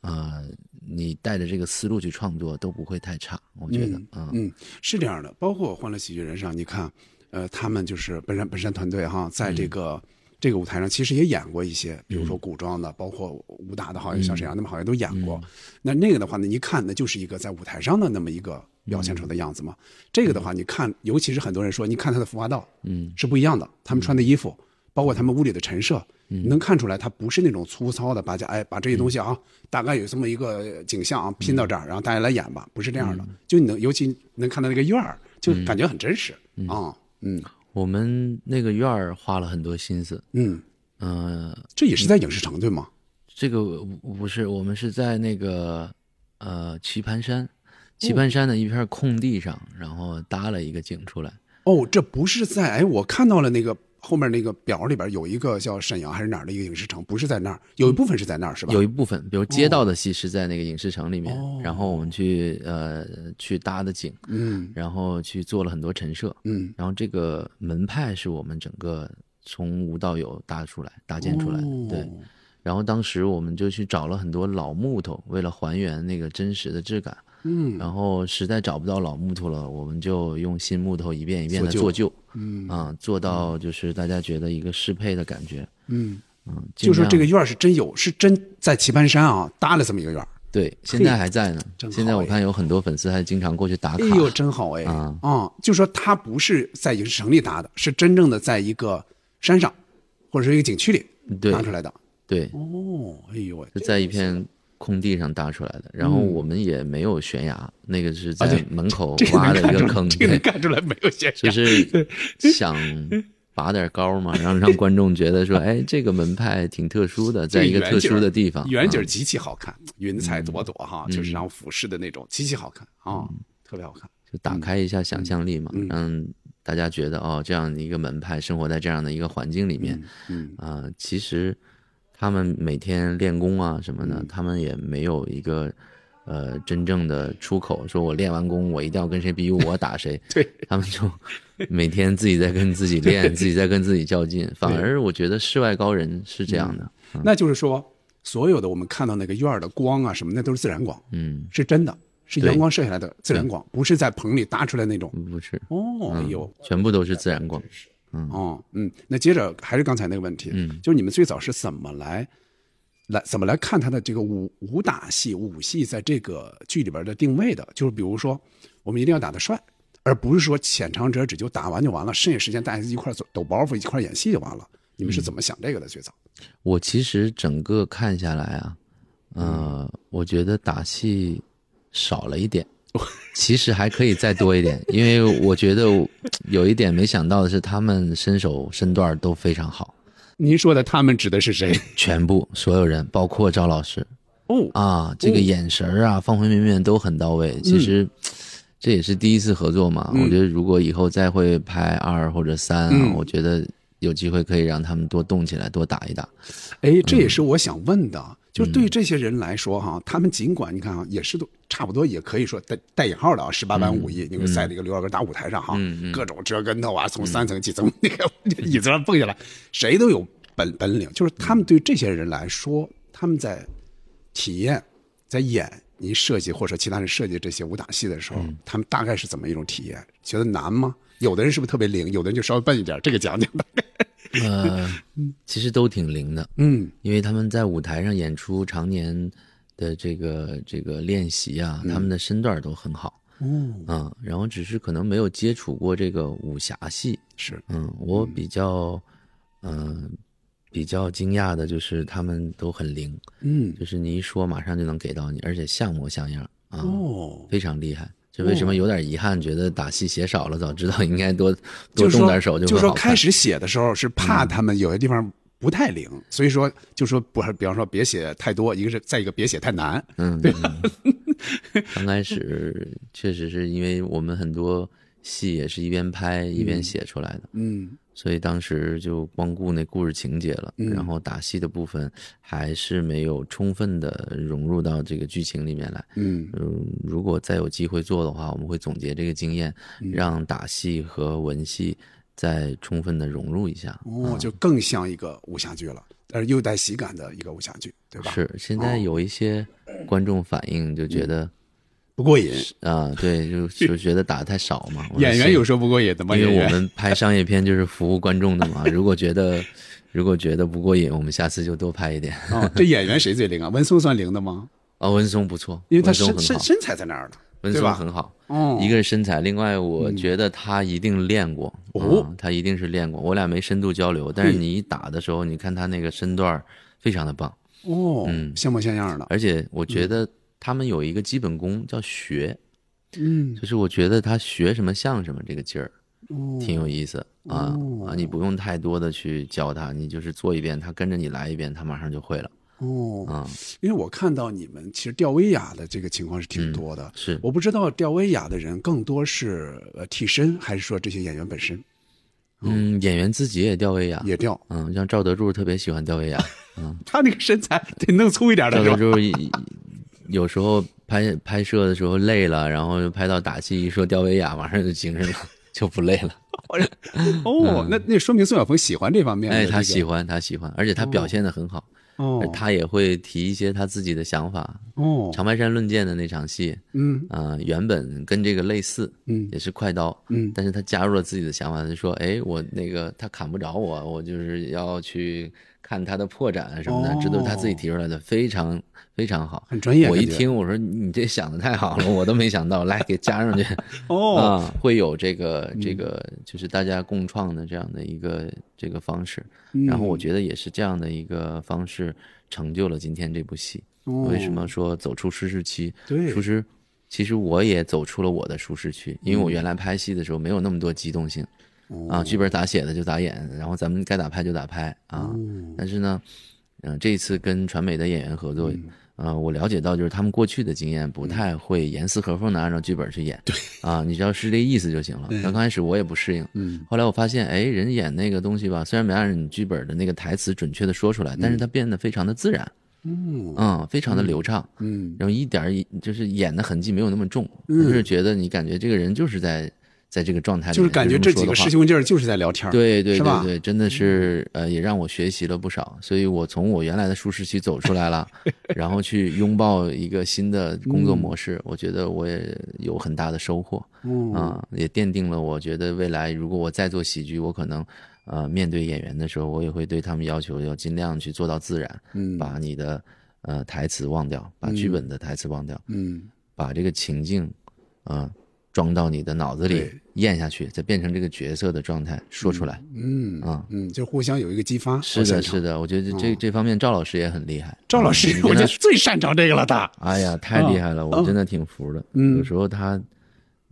啊、你带着这个思路去创作都不会太差。我觉得，啊，嗯，是这样的。包括《欢乐喜剧人》上，你看，呃，他们就是本山本山团队哈，在这个、这个舞台上其实也演过一些，比如说古装的，包括武打的，好像像沈阳他们好像都演过。那那个的话呢，一看那就是一个在舞台上的那么一个表现出的样子嘛。这个的话，你看，尤其是很多人说，你看他的服化道，嗯，是不一样的。他们穿的衣服，包括他们屋里的陈设，你能看出来，他不是那种粗糙的，把这哎把这些东西啊，大概有这么一个景象啊拼到这儿，然后大家来演吧，不是这样的。就你能，尤其能看到那个院儿，就感觉很真实啊，嗯我们那个院儿花了很多心思。嗯，呃，这也是在影视城对吗？这个不不是，我们是在那个呃棋盘山，棋盘山的一片空地上，然后搭了一个景出来。哦，这不是在哎，我看到了那个后面那个表里边有一个叫沈阳还是哪儿的一个影视城，不是在那儿，有一部分是在那儿是吧？有一部分，比如街道的戏是在那个影视城里面，哦然后我们去呃去搭的景，嗯然后去做了很多陈设，嗯然后这个门派是我们整个从无到有搭出来、搭建出来的，哦对。然后当时我们就去找了很多老木头，为了还原那个真实的质感。嗯然后实在找不到老木头了，我们就用新木头一遍一遍的做做旧，嗯啊，做到就是大家觉得一个适配的感觉，嗯，嗯，就说这个院儿是真有，是真在棋盘山啊搭了这么一个院儿。对，现在还在呢现在我哎看有很多粉丝还经常过去打卡。哎呦，真好哎！啊啊，就说它不是在影视城里搭的，是真正的在一个山上，或者是一个景区里对拿出来的。对，哦，哎呦喂，是在一片空地上搭出来的。然后我们也没有悬崖，那个是在门口挖的一个坑，这个能，看出来没有现就。是想拔点高嘛，然后让观众觉得说，[laughs] 哎，这个门派挺特殊的，在一个特殊的地方，嗯远景极其好看，云彩朵朵哈，就是然后俯视的那种，极其好看啊，特别好看。就打开一下想象力嘛，嗯让大家觉得哦，这样的一个门派生活在这样的一个环境里面，嗯啊、其实他们每天练功啊什么的，嗯。他们也没有一个呃真正的出口，说我练完功我一定要跟谁比武，我打谁，[laughs] 对，他们就每天自己在跟自己练，[laughs] 自己在跟自己较劲，反而我觉得世外高人是这样的，那就是说，所有的我们看到那个院儿的光啊什么，那都是自然光，嗯，是真的，是阳光射下来的自然光，不是在棚里搭出来那种。不是，哦，哎呦，全部都是自然光，哦，嗯，那接着还是刚才那个问题，嗯，就是你们最早是怎么来，来怎么来看他的这个武武打戏、武戏在这个剧里边的定位的？就是比如说，我们一定要打得帅，而不是说浅尝辄止就打完就完了，剩下时间大家一块走抖包袱，一块演戏就完了。你们是怎么想这个的？最早，我其实整个看下来啊，呃，我觉得打戏少了一点，[laughs] 其实还可以再多一点，因为我觉得有一点没想到的是，他们身手身段都非常好，您说的他们指的是谁？全部所有人，包括赵老师。哦，啊，这个眼神儿啊，方方面面都很到位。其实这也是第一次合作嘛，我觉得如果以后再会拍二或者三啊，嗯。我觉得有机会可以让他们多动起来，多打一打。哎，这也是我想问的，就是对于这些人来说哈，他们尽管你看啊，也是都差不多，也可以说带带引号的啊，十八般武艺，你会在那个刘老根大舞台上哈，各种折跟头啊，从三层几层那个 [laughs] 椅子上蹦下来，谁都有本本领。就是他们对这些人来说，他们在体验，在演您设计或者说其他人设计这些武打戏的时候，他们大概是怎么一种体验？觉得难吗？有的人是不是特别灵？有的人就稍微笨一点，这个讲讲吧。[laughs] 呃，其实都挺灵的，嗯。因为他们在舞台上演出常年的这个这个练习啊，他们的身段都很好。哦，嗯，然后只是可能没有接触过这个武侠戏。是。嗯，我比较，嗯、比较惊讶的就是他们都很灵，嗯。就是你一说马上就能给到你，而且像模像样。啊，哦。非常厉害。这为什么有点遗憾？觉得打戏写少了，早知道应该多 [laughs] 多动点手就说开始写的时候是怕他们有些地方不太灵，所以说就说不，比方说别写太多，一个是再一个别写太难。嗯，[laughs] 对吧？[laughs] 刚开始确实是因为我们很多戏也是一边拍一边写出来的，嗯所以当时就光顾那故事情节了，嗯然后打戏的部分还是没有充分的融入到这个剧情里面来。嗯嗯，如果再有机会做的话，我们会总结这个经验，嗯让打戏和文戏再充分的融入一下。哦，就更像一个武侠剧了，但是又带喜感的一个武侠剧，对吧？是，现在有一些观众反映就觉得。不过瘾，啊，对，就就觉得打的太少嘛。演员有时候不过瘾的吗？因为我们拍商业片就是服务观众的嘛。如果觉得如果觉得不过瘾，我们下次就多拍一点。哦，这演员谁最灵啊？文松算灵的吗？啊，[laughs] 文松不错，因为他身身身材在那儿呢，文？松很好。哦，一个是身材，另外我觉得他一定练过。哦啊他一定是练过。我俩没深度交流，但是嗯你一打的时候，你看他那个身段儿非常的棒，哦，嗯像模像样的，而且我觉得他们有一个基本功叫学，嗯，就是我觉得他学什么像什么这个劲儿。哦。挺有意思啊、哦。啊！你不用太多的去教他，你就是做一遍，他跟着你来一遍，他马上就会了。哦，啊、因为我看到你们其实吊威亚的这个情况是挺多的，是。我不知道吊威亚的人更多是呃替身，还是说这些演员本身？嗯，演员自己也吊威亚，也吊？嗯，像赵德柱特别喜欢吊威亚，[laughs] 嗯，他那个身材得弄粗一点的赵是吧？德柱一有时候拍拍摄的时候累了，然后拍到打戏一说吊威亚，马上就精神了，[laughs] 就不累了。哦，那那说明宋晓峰喜欢这方面哎，他喜欢，他喜欢，而且他表现的很好，哦。他也会提一些他自己的想法。哦，长白山论剑的那场戏，嗯。啊、原本跟这个类似，嗯。也是快刀，嗯。但是他加入了自己的想法，他就说，哎，我那个他砍不着我，我就是要去看他的破绽啊什么的，哦。这都是他自己提出来的，非常非常好。很专业。我一听我说你这想的太好了，我都没想到，来给加上去 [laughs] 哦，啊，会有这个这个就是大家共创的这样的一个这个方式。嗯然后我觉得也是这样的一个方式成就了今天这部戏。为什么说走出舒适区？舒适，其实我也走出了我的舒适区，因为我原来拍戏的时候没有那么多机动性，哦啊，剧本咋写的就咋演，然后咱们该打拍就打拍啊。哦但是呢，嗯、这一次跟传媒的演员合作，嗯呃，我了解到就是他们过去的经验不太会严丝合缝的按照剧本去演，对。啊，你只要是这意思就行了。那刚开始我也不适应，嗯，后来我发现，哎，人演那个东西吧，虽然没按照你剧本的那个台词准确的说出来，但是它变得非常的自然，嗯非常的流畅，嗯。然后一点儿就是演的痕迹没有那么重，就是觉得你感觉这个人就是在在这个状态里，就是感觉这几个师师兄弟儿就是在聊天儿，对对对对，真的是呃，也让我学习了不少，所以我从我原来的舒适区走出来了，然后去拥抱一个新的 [laughs] 工作模式，我觉得我也有很大的收获，嗯。啊、也奠定了我觉得未来如果我再做喜剧，我可能呃面对演员的时候，我也会对他们要求要尽量去做到自然，嗯。把你的呃台词忘掉，把剧本的台词忘掉，嗯。把这个情境，呃，装到你的脑子里对，咽下去，再变成这个角色的状态说出来。嗯啊嗯，就互相有一个激发。是的，是。的，我觉得这这方面赵老师也很厉害。赵老师我觉得最擅长这个了，他。哎呀，太厉害了，我真的挺服的。嗯有时候他，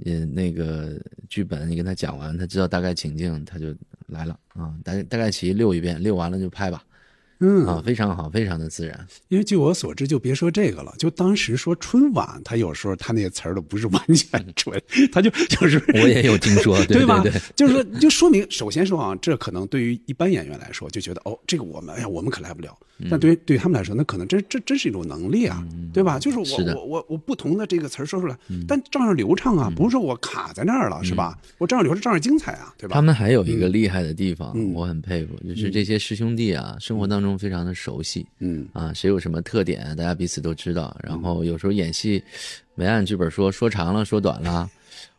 呃，那个剧本你跟他讲完，他知道大概情境，他就来了啊。大大概齐溜一遍，溜完了就拍吧。嗯啊，非常好，非常的自然。[laughs] 因为据我所知，就别说这个了，就当时说春晚，他有时候他那些词儿都不是完全准，他就就是我也有听说，[laughs] 对吧？对，就是说，就说明首先说啊，这可能对于一般演员来说，就觉得哦，这个我们哎呀，我们可来不了。嗯。但对于对于他们来说，那可能这这真是一种能力啊，对吧？就是我我我我不同的这个词儿说出来，但照样流畅啊，不是说我卡在那儿了，是吧？我照样流畅，照样精彩啊，对吧？他们还有一个厉害的地方，嗯我很佩服，就是这些师兄弟啊，生活当中非常的熟悉，嗯。啊，谁有什么特点，大家彼此都知道。然后有时候演戏没按剧本说，说长了，说短了，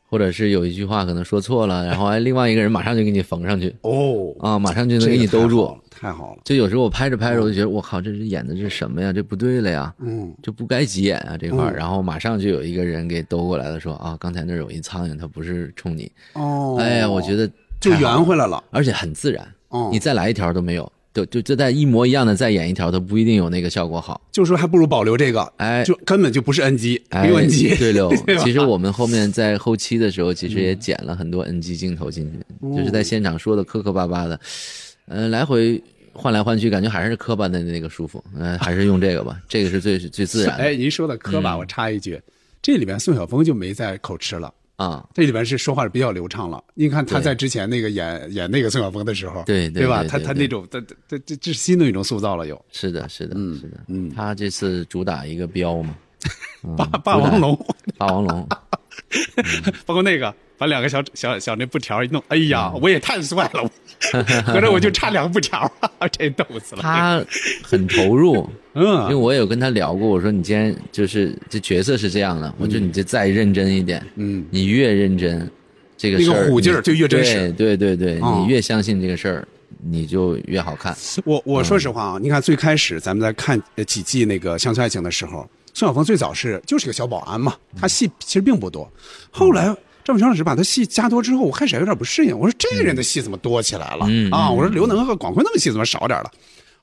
或者是有一句话可能说错了，然后哎，另外一个人马上就给你缝上去哦，啊，马上就能给你兜住太好了。就有时候我拍着拍着，我就觉得我靠，这是演的是什么呀？这不对了呀，嗯就不该急眼啊这块儿。嗯然后马上就有一个人给兜过来了，说啊，刚才那儿有一苍蝇，它不是冲你。哦，哎呀，我觉得就圆回来了，而且很自然。哦你再来一条都没有，就就就在一模一样的再演一条，都不一定有那个效果好。就说还不如保留这个，哎就根本就不是 NG，哎没有 NG，对了 [laughs] 对，其实我们后面在后期的时候，其实也剪了很多 NG 镜头进去，就是在现场说的磕磕巴巴的，嗯，来回换来换去，感觉还是磕巴的那个舒服，呃，还是用这个吧，[laughs] 这个是最最自然的。哎，您说的磕嗯。巴，我插一句，这里边宋晓峰就没在口吃了。啊。这里边是说话是比较流畅了。你看他在之前那个演演那个宋晓峰的时候，对对吧？他他那种他他这这是新的一种塑造了有是的，是的，是的，嗯。他这次主打一个彪嘛，霸霸王龙，霸王龙，[laughs] 包括那个把两个小小小那布条一弄，哎呀，我也太帅了，[laughs] 合着我就差两个布条，[laughs] 这逗死了。他很投入，[laughs] 嗯。因为嗯我有跟他聊过，我说你既然就是这角色是这样的，我说你就再认真一点，嗯，你越认真，这个那个虎劲儿就越真实。对对对你越相信这个事儿，你就越好看。我我说实话啊，你看最开始咱们在看呃几季那个《乡村爱情》的时候，宋晓峰最早是就是个小保安嘛，他戏其实并不多。后来赵本山老师把他戏加多之后，我开始还有点不适应，我说这个人的戏怎么多起来了、嗯啊？我说刘能和广坤他们戏怎么少点了？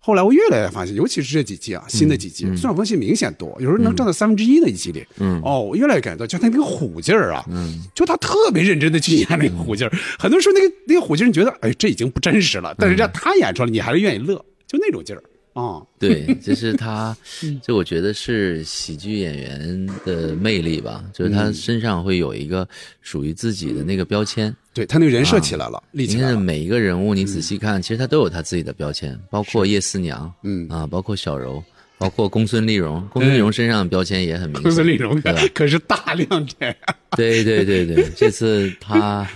后来我越来越发现，尤其是这几季啊，新的几季，宋晓峰戏明显多，有时候能占到三分之一的一集里。嗯哦，我越来越感觉到，就他那个虎劲儿啊，嗯，就他特别认真的去演那个虎劲儿。很多时候那个那个虎劲儿，你觉得哎这已经不真实了，但是让他演出来，你还是愿意乐，就那种劲儿啊。对，这是他，[laughs] 嗯这我觉得是喜剧演员的魅力吧，就是嗯他身上会有一个属于自己的那个标签。对他那个人设起来了，立你看起来了。每一个人物，你仔细看，其实他都有他自己的标签，包括叶思娘，嗯啊，包括小柔，包括公孙丽蓉，公孙丽蓉身上的标签也很明显。公孙丽蓉可对吧？可是大量这样，对对对对，这次他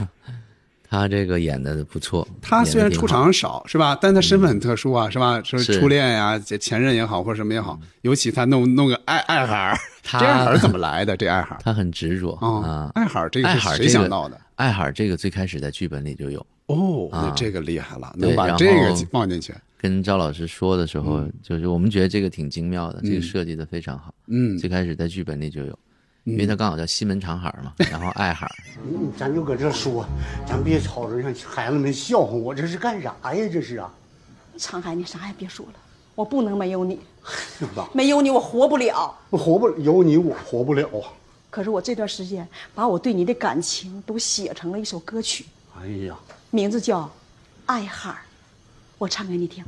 他这个演的不错。他虽然出场少是吧，但他身份很特殊啊，是吧？说是初恋呀、前任也好，或者什么也好，尤其他弄弄个爱爱海儿，他这爱海儿怎么来的？这爱海儿他很执着啊啊，。爱海儿这个是谁想到的？爱海儿这个最开始在剧本里就有，哦，那啊这个厉害了，能把这个放进去。跟赵老师说的时候，就是我们觉得这个挺精妙的，这个设计的非常好。嗯最开始在剧本里就有，因为他刚好叫西门长海嘛，然后爱海 [laughs] 咱就搁这说，咱别吵着让孩子们笑话我，这是干啥呀？这是啊，长海，你啥也别说了，我不能没有你？没有你我活不了。我活不有你，我活不了啊！可是我这段时间把我对你的感情都写成了一首歌曲，哎呀，名字叫《爱海》，我唱给你听。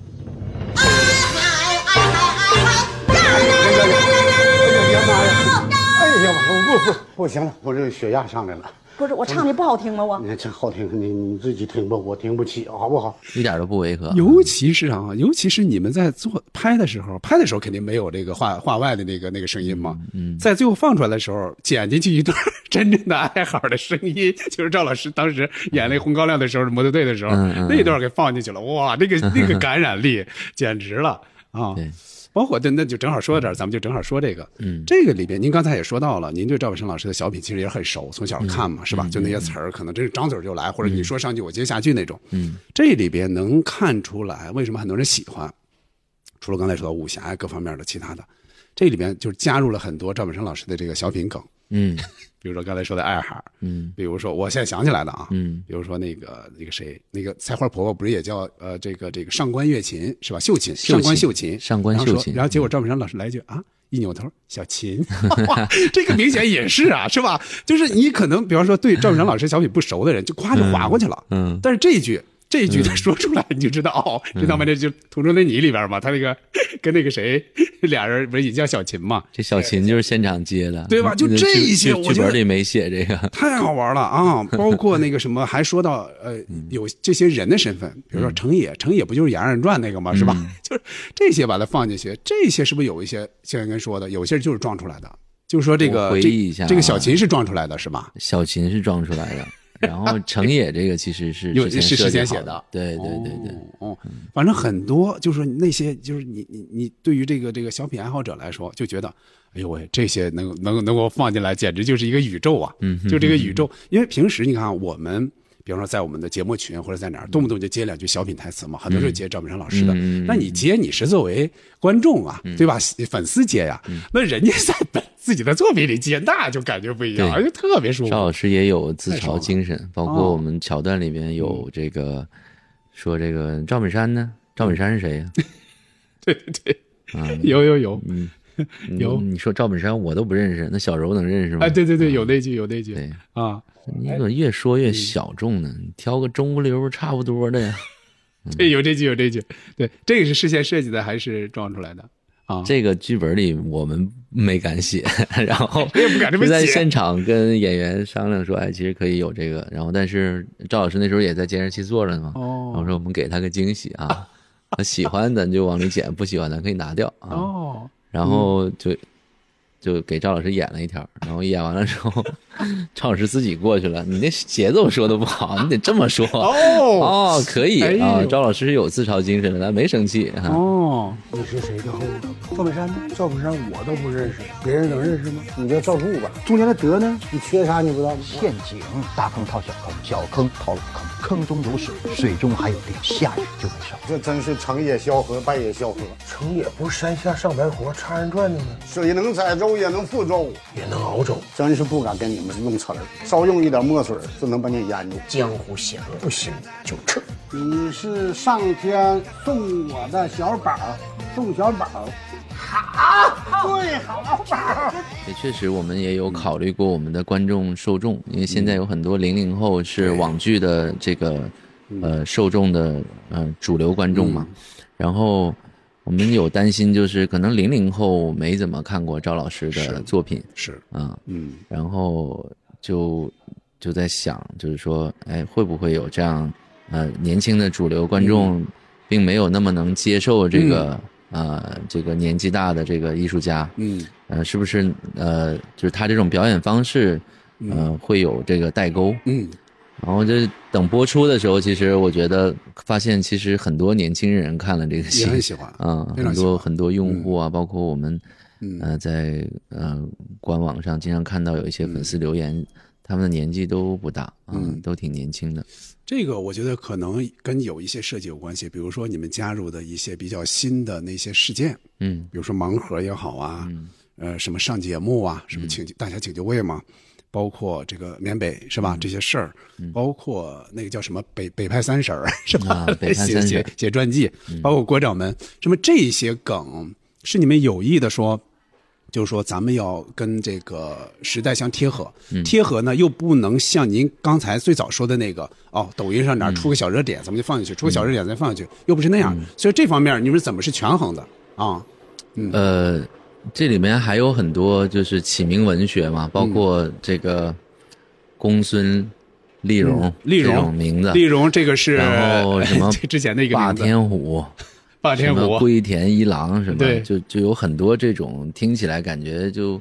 爱爱爱海哎呀妈呀！哎呀妈呀！不不不行了，我这血压上来了。不是我唱的不好听吗？我你看这好听，你你自己听吧，我听不起，好不好？一点都不违和。尤其是啊，尤其是你们在做拍的时候，拍的时候肯定没有这个话话外的那个那个声音嘛。嗯，在最后放出来的时候，剪进去一段真正的爱好的声音，就是赵老师当时演那《红高粱》的时候，模特队的时候，那段给放进去了，哇，那个那个感染力简直了啊！对，包括那那就正好说到这儿，咱们就正好说这个。嗯这个里边您刚才也说到了，您对赵本山老师的小品其实也很熟，从小看嘛，是吧？就那些词儿，可能真是张嘴就来，或者你说上句我接下句那种。嗯，这里边能看出来为什么很多人喜欢，除了刚才说到武侠呀各方面的其他的，这里面就是加入了很多赵本山老师的这个小品梗，嗯 [laughs] 比如说刚才说的爱海，嗯比如说我现在想起来了啊，嗯比如说那个那个谁，那个菜花婆婆不是也叫呃这个这个上官月琴是吧？秀琴，上官秀琴，上官秀琴然后结果赵本山老师来一句啊。一扭头，小琴，哇，这个明显也是啊，是吧？就是你可能，比方说对赵本山老师小品不熟的人，就夸就划过去了。嗯但是这一句，这一句他说出来，你就知道哦，知道吗？这就《途中的你》里边嘛，他那个 [laughs] 跟那个谁 [laughs] 俩人不是也叫小琴嘛，这小琴就是现场接的，对吧就这一些我觉得剧剧本里没写这个。太好玩了啊！[laughs] 包括那个什么，还说到呃，有这些人的身份，比如说程野，程野不就是《演二人传》那个嘛？是吧？就是这些把它放进去，这些是不是有一些像跟说的，有些就是撞出来的？就是说这个我回这忆一下啊这个小琴是撞出来的，是吧？小琴是撞出来的，然后成也这个其实是有是事先写的，对对对对，哦，反正很多就是那些就是你你你对于这个这个小品爱好者来说，就觉得，哎呦喂，这些能能能够放进来，简直就是一个宇宙啊！嗯就这个宇宙，因为平时你看啊我们。比方说，在我们的节目群或者在哪儿，动不动就接两句小品台词嘛，很多时候接赵本山老师的。那你接你是作为观众啊，对吧？粉丝接呀，那人家在本自己的作品里接，那就感觉不一样，而且特别舒服。赵老师也有自嘲精神，包哦括我们桥段里面有这个说这个赵本山呢，赵本山是谁呀？[laughs] 对对对，啊，[laughs] 有有 [laughs] 有，嗯，你有你说赵本山我都不认识，那小柔能认识吗？哎，对对对，有那句有那句对，啊，你怎么越说越小众呢？你挑个中不溜差不多的呀。对，有这句有这句，对，这个是事先设计的还是装出来的啊？这个剧本里我们没敢写，[laughs] 然后 [laughs] 是在现场跟演员商量说，哎，其实可以有这个。然后，但是赵老师那时候也在监视器坐着呢嘛，哦然后说我们给他个惊喜啊，[laughs] 他喜欢咱就往里剪，不喜欢咱可以拿掉啊。哦，然后就就给赵老师演了一条，然后演完了之后，[laughs] 赵老师自己过去了，你那节奏说的不好，你得这么说。哦哦，可以啊，赵老师是有自嘲精神的，咱没生气啊。哦，你是谁的后人？赵本山呢？赵本山我都不认识，别人能认识吗？你叫赵柱吧。中间的德呢？你缺啥你不知道吗？陷阱，大坑套小坑，小坑套老坑，坑中有水，水中还有电，下去就没事。这真是成也萧何，败也萧何。成也不是山下上白活插人转的吗？水能载舟，也能覆舟。也能熬粥。真是不敢跟你们弄词儿，稍用一点墨水就能把你淹住。江湖险恶，不行就撤。你是上天送我的小宝，宋小宝。好，对，好宝。也确实，我们也有考虑过我们的观众受众，因为现在有很多零零后是网剧的这个呃受众的呃主流观众嘛，然后我们有担心，就是可能零零后没怎么看过赵老师的作品是，啊，嗯，然后就就在想，就是说，哎，会不会有这样呃年轻的主流观众，并没有那么能接受这个、呃这个年纪大的这个艺术家，嗯，呃，是不是呃就是他这种表演方式，呃会有这个代沟？嗯，然后就等播出的时候，其实我觉得发现其实很多年轻人看了这个戏，也很喜欢啊、很多很多用户啊，包括我们，嗯。呃，在呃官网上经常看到有一些粉丝留言，他们的年纪都不大啊，嗯。都挺年轻的。这个我觉得可能跟有一些设计有关系，比如说你们加入的一些比较新的那些事件，嗯。比如说盲盒也好啊，呃，什么上节目啊，什么请、大家请就位嘛，包括这个缅北是吧？这些事儿，包括那个叫什么北北派三婶儿是吧？[laughs] 写写写传记，包括国掌门，什么这些梗是你们有意的说。就是说，咱们要跟这个时代相贴合，贴合呢又不能像您刚才最早说的那个哦，抖音上哪儿出个小热点，咱们就放进去；出个小热点，再放进去，又不是那样。所以这方面你们怎么是权衡的啊？呃，这里面还有很多就是起名文学嘛，包括这个公孙丽蓉、嗯丽蓉。这种名字，丽荣这个是然后什么 [laughs] 这之前的一个霸天虎。霸天虎，么龟田一郎什么，对。就就有很多这种听起来感觉就，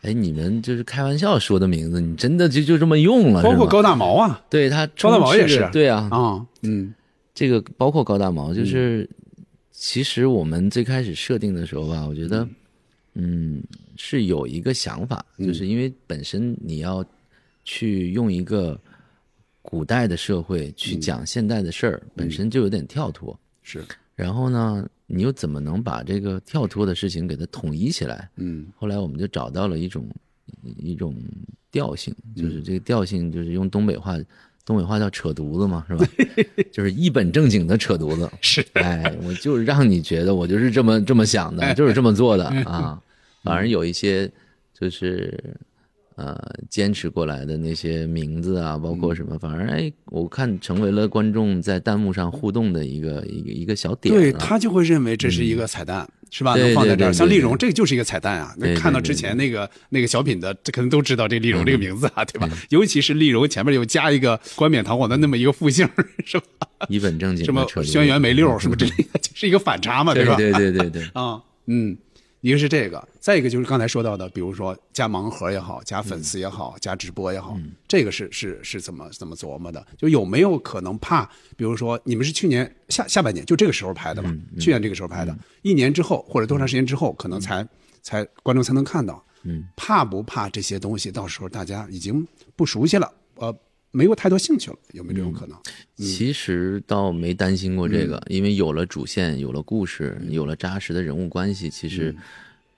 哎，你们就是开玩笑说的名字，你真的就就这么用了，包括高大毛啊。对他高大毛也是。对啊，啊，嗯。这个包括高大毛，就是、其实我们最开始设定的时候吧，我觉得，嗯，是有一个想法，嗯。就是因为本身你要去用一个古代的社会去讲现代的事儿，本身就有点跳脱。是。然后呢，你又怎么能把这个跳脱的事情给它统一起来？嗯。后来我们就找到了一种一种调性，嗯就是这个调性就是用东北话，东北话叫扯犊子嘛，是吧？[laughs] 就是一本正经的扯犊子。[laughs] 是，哎，我就是让你觉得我就是这么这么想的，就是这么做的 [laughs] 嗯啊。反而有一些就是呃坚持过来的那些名字啊，包括什么，反而哎，我看成为了观众在弹幕上互动的一个一个一个小点了。对他就会认为这是一个彩蛋。是吧？对能放在这儿，像丽蓉，这个就是一个彩蛋啊！那看到之前那个那个小品的，这可能都知道这丽蓉这个名字啊，对嗯吧？尤其是丽蓉前面又加一个冠冕堂皇的那么一个复姓，[laughs] 是吧？一本正经什么轩辕梅六什么之类的，就是一个反差嘛，对吧？对对对对，[laughs] 啊，嗯，一个是这个，再一个就是刚才说到的，比如说加盲盒也好，加粉丝也好，加直播也好，这个是是是怎么怎么琢磨的？就有没有可能怕，比如说你们是去年下下半年就这个时候拍的嘛？去年这个时候拍的，一年之后或者多长时间之后，可能才才观众才能看到。嗯，怕不怕这些东西到时候大家已经不熟悉了，呃，没有太多兴趣了，有没有这种可能？其实倒没担心过这个，嗯。因为有了主线，有了故事，有了扎实的人物关系，其实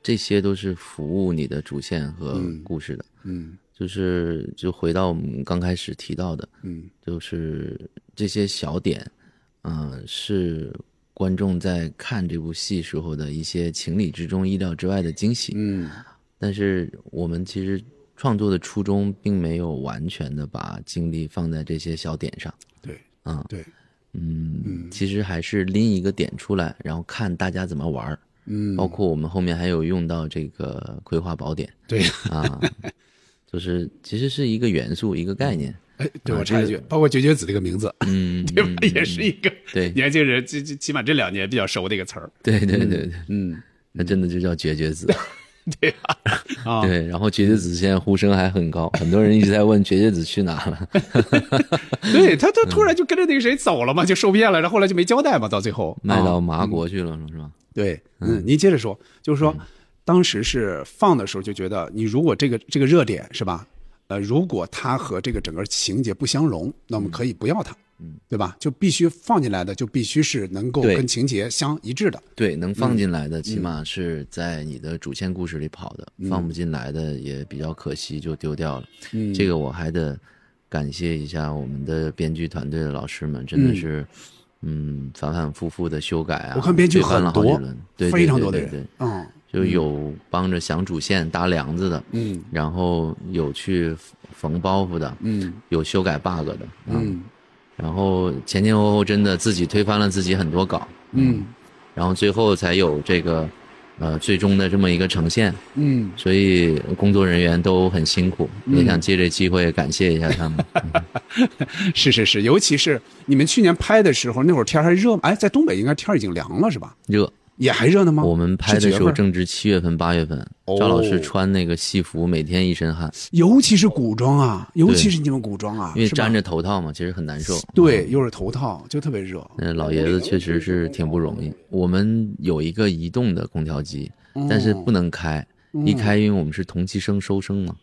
这些都是服务你的主线和故事的。嗯。就是就回到我们刚开始提到的，嗯。就是这些小点，嗯、是观众在看这部戏时候的一些情理之中、意料之外的惊喜。嗯。但是我们其实创作的初衷并没有完全的把精力放在这些小点上。对啊，对，嗯，其实还是拎一个点出来，然后看大家怎么玩儿。嗯，包括我们后面还有用到这个葵花宝典对。啊，就是其实是一个元素，一个概念。哎，对啊我插一句这个，包括绝绝子这个名字，嗯，[laughs] 对吧？嗯也是一个对年轻人，最最起码这两年比较熟的一个词儿。对对对对，嗯，那真的就叫绝绝子。[laughs] [laughs] 对吧？啊，对，然后绝绝子现在呼声还很高，[laughs] 很多人一直在问绝绝子去哪了。[laughs] 对他他突然就跟着那个谁走了嘛，就受骗了，然后后来就没交代嘛，到最后卖到啊麻国去了，是吧？对，嗯，您接着说，就是说，当时是放的时候就觉得，你如果这个这个热点是吧？呃，如果它和这个整个情节不相容，那我们可以不要它，嗯，对吧？就必须放进来的就必须是能够跟情节相一致的。对，能嗯。放进来的起码是在你的主线故事里跑的，放不进来的也比较可惜，就丢掉了。嗯。这个我还得感谢一下我们的编剧团队的老师们，真的是，嗯，反反复复的修改啊。我看编剧很多了好几轮，对，非常多的人对对对，嗯就有帮着想主线搭梁子的，嗯。然后有去缝包袱的，嗯。有修改 bug 的，嗯然后前前后后真的自己推翻了自己很多稿，嗯然后最后才有这个，呃，最终的这么一个呈现。嗯，所以工作人员都很辛苦，也想借这机会感谢一下他们。[laughs] 是是是，尤其是你们去年拍的时候，那会儿天还热吗？哎，在东北应该天已经凉了是吧？热，也还热呢吗？我们拍的时候正值七月份、八月份，哦赵老师穿那个戏服，每天一身汗，尤其是古装啊，尤其是你们古装啊，因为粘着头套嘛，其实很难受。对，又是头套，就特别热。嗯，老爷子确实是挺不容易。我们有一个移动的空调机，但是不能开，一开因为我们是同期声收声嘛，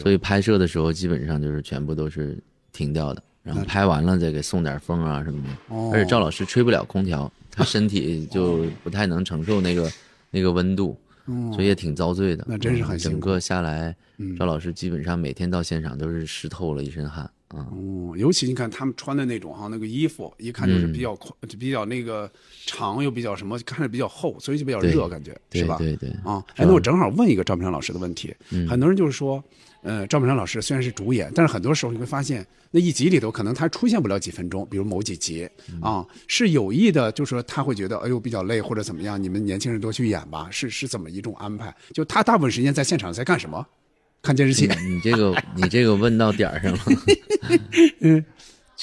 所以拍摄的时候基本上就是全部都是停掉的，然后拍完了再给送点风啊什么的。哦而且赵老师吹不了空调，他身体就不太能承受那个那个温度，所以也挺遭罪的。哦那真是很辛苦。嗯整个下来，赵老师基本上每天到现场都是湿透了一身汗啊。哦，尤其你看他们穿的那种哈，那个衣服一看就是比嗯较宽、比较那个长又比较什么，看着比较厚，所以就比较热，感觉对是吧？对对啊，哎，那我正好问一个赵明山老师的问题，嗯。很多人就是说，呃，赵本山老师虽然是主演，但是很多时候你会发现，那一集里头可能他出现不了几分钟，比如某几集嗯啊，是有意的，就是说他会觉得哎呦比较累或者怎么样，你们年轻人多去演吧，是是怎么一种安排？就他大部分时间在现场在干什么？看监视器。你这个你这个问到点儿上了。[laughs] [laughs] 嗯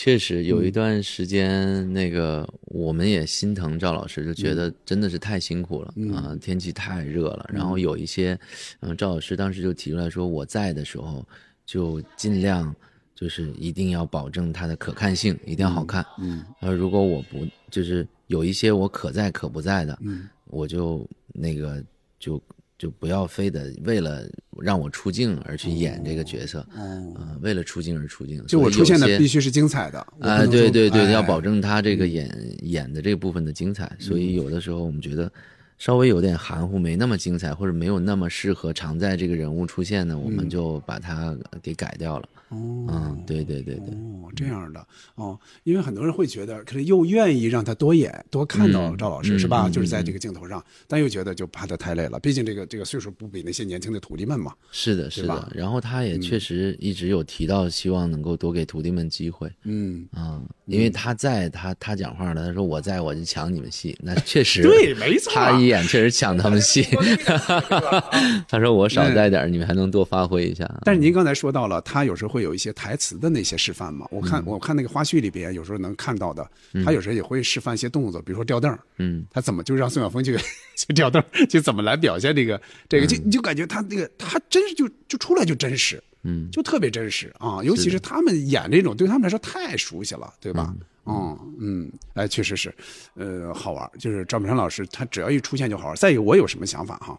确实有一段时间，那个我们也心疼赵老师，就觉嗯。得真的是太辛苦了啊、天气太热了。然后有一些，嗯，赵老师当时就提出来说，我在的时候就尽量就是一定要保证它的可看性，一定要好看。嗯。呃，如果我不就是有一些我可在可不在的，嗯。我就那个就就不要非得为了让我出镜而去演这个角色，嗯，呃，为了出镜而出镜。就我出现的必须是精彩的。啊、对对对，哎要保证他这个演、演的这部分的精彩，所以有的时候我们觉得稍微有点含糊，没那么精彩，或者没有那么适合常在这个人物出现呢，我们就把它给改掉了。哦嗯，对对对对，哦，这样的哦，因为很多人会觉得，可能又愿意让他多演，多看到嗯赵老师、嗯是吧？嗯就是在这个镜头上，但又觉得就怕他太累了，毕竟这个这个岁数不比那些年轻的徒弟们嘛。是的，是的。然后他也确实一直有提到，希望能够多给徒弟们机会。嗯，啊、因为他在，他他讲话了，他说我在我就抢你们戏，那确实 [laughs] 对没错他一演确实抢他们戏。[laughs] [laughs] 他说我少嗯在点儿，你们还能多发挥一下。但是您刚才说到了，他有时候会有一些台词的那些示范嘛。我看、我看那个花絮里边，有时候能看到的，他有时候也会示范一些动作，比如说吊凳儿嗯，他怎么就让宋晓峰去 [laughs] 去吊凳儿，就怎么来表现这个这个，就你就感觉他那个他真是就就出来就真实，嗯，就特别真实啊！尤其是他们演这种，对他们来说太熟悉了，对吧？嗯嗯，哎，确实是，呃，好玩。就是赵本山老师，他只要一出现就好玩。再一个，我有什么想法哈？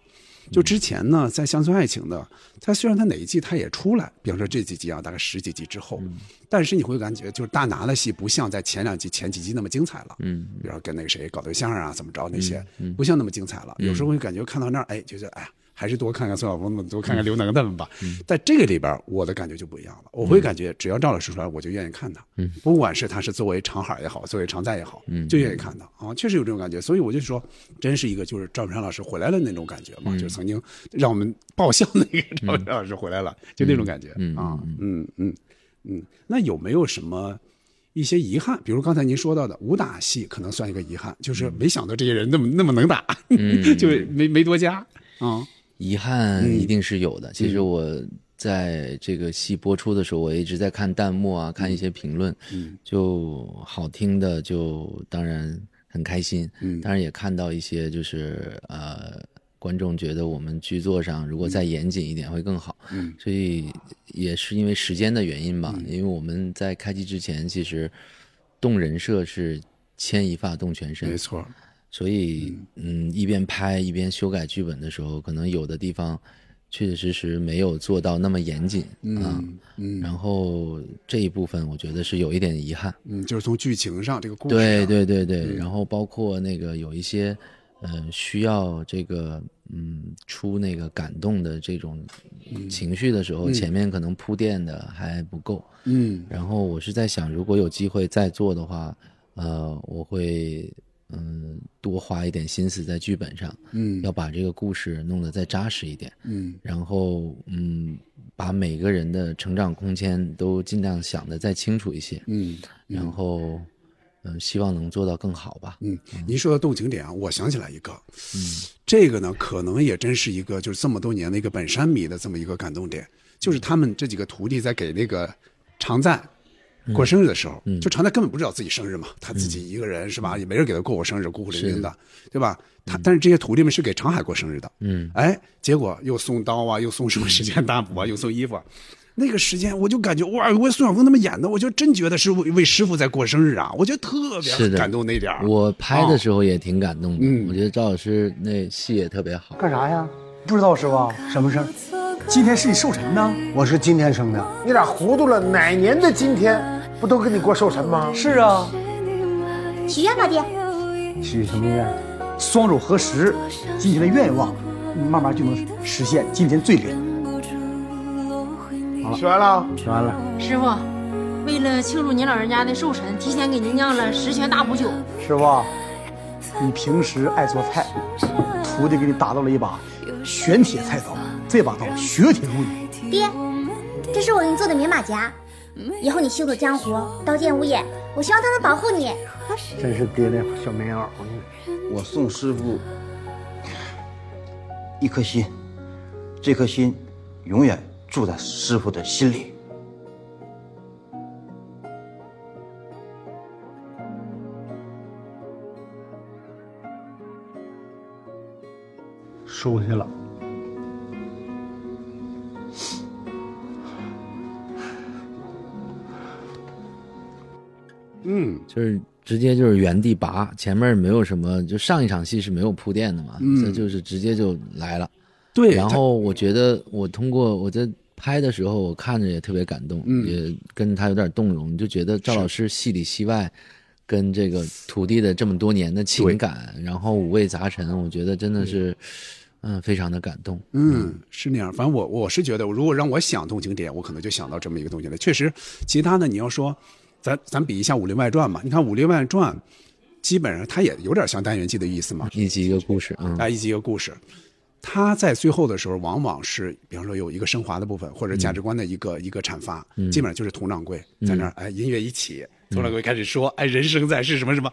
就之前呢，在《乡村爱情》的，他虽然他哪一季他也出来，比方说这几集啊，大概十几集之后，但是你会感觉就是大拿的戏不像在前两集、前几集那么精彩了。嗯，比如说跟那个谁搞对象啊，怎么着那些，不像那么精彩了。有时候会感觉看到那儿，哎，觉得哎呀，还是多看看孙晓峰们，多看看刘能他们吧。在这个里边，我的感觉就不一样了。我会感觉只要赵老师出来，我就愿意看他。嗯不管是他是作为长海也好，作为常在也好，嗯就愿意看他啊，确实有这种感觉。所以我就说，真是一个就是赵本山老师回来了那种感觉嘛，就是曾经让我们爆笑那个赵本山老师回来了，就那种感觉啊，嗯嗯嗯。那有没有什么？一些遗憾，比如刚才您说到的武打戏，可能算一个遗憾，就是没想到这些人那么那么能打，[laughs] 就没没多加啊。遗憾一定是有的。其实我在这个戏播出的时候，我一直在看弹幕啊，看一些评论，嗯。就好听的就当然很开心，嗯。当然也看到一些就是呃。观众觉得我们剧作上如果再严谨一点会更好，嗯。所以也是因为时间的原因吧。因为我们在开机之前，其实动人设是牵一发动全身，没错，所以，嗯，一边拍一边修改剧本的时候，可能有的地方确确实实没有做到那么严谨啊。嗯然后这一部分我觉得是有一点遗憾。嗯，就是从剧情上这个故事对，对对对，然后包括那个有一些，呃，需要这个嗯出那个感动的这种情绪的时候，前面可能铺垫的还不够。嗯然后我是在想，如果有机会再做的话，呃，我会嗯多花一点心思在剧本上，嗯。要把这个故事弄得再扎实一点，嗯。然后嗯把每个人的成长空间都尽量想得再清楚一些，嗯然后嗯、希望能做到更好吧。嗯，您说的动情点啊，我想起来一个，嗯，这个呢可能也真是一个就是这么多年的一个本山迷的这么一个感动点，就是他们这几个徒弟在给那个常在。过生日的时候，就常在根本不知道自己生日嘛，他自己一个人是吧？也没人给他过过生日，孤苦伶仃的，对吧？他但是这些徒弟们是给长海过生日的，嗯，哎，结果又送刀啊，又送什么时间大补啊，[laughs] 又送衣服啊。那个时间我就感觉哇，我孙晓峰他们演的，我就真觉得是为为师傅在过生日啊，我觉得特别感动那点儿。我拍的时候也挺感动的，嗯我觉得赵老师那戏也特别好。干啥呀？不知道师傅什么事儿？今天是你寿辰呢？我是今天生的，你咋糊涂了？哪年的今天不都跟你过寿辰吗？是啊，许愿吧，爹。许什么愿？双手合十，今天的愿望慢慢就能实现。今天最灵。好了许完了，许完了。师傅，为了庆祝您老人家的寿辰，提前给您酿了十全大补酒。师傅，你平时爱做菜，徒弟给你打造了一把玄铁菜刀，这把刀雪铁如泥。爹，这是我给你做的棉马甲，以后你行走江湖，刀剑无眼，我希望它能保护你。真是爹的小棉袄呢。我送师傅一颗心，这颗心永远住在师傅的心里。收下了。嗯，就是直接就是原地拔，前面没有什么，就上一场戏是没有铺垫的嘛，嗯。这就是直接就来了。对，然后我觉得我通过我在拍的时候，我看着也特别感动，嗯。也跟他有点动容，就觉得赵老师戏里戏外跟这个徒弟的这么多年的情感，然后五味杂陈，我觉得真的是，嗯，非常的感动。嗯，是那样。反正我我是觉得，如果让我想动情点，我可能就想到这么一个东西了。确实，其他的你要说，咱咱比一下《武林外传》嘛，你看《武林外传》，基本上它也有点像单元剧的意思嘛，一集一个故事，嗯，啊，一集一个故事。它在最后的时候，往往是比方说有一个升华的部分，或者价值观的一个、一个阐发，嗯基本上就是佟掌柜在那儿，哎，音乐一起，佟掌柜开始说，哎，人生在世什么什么，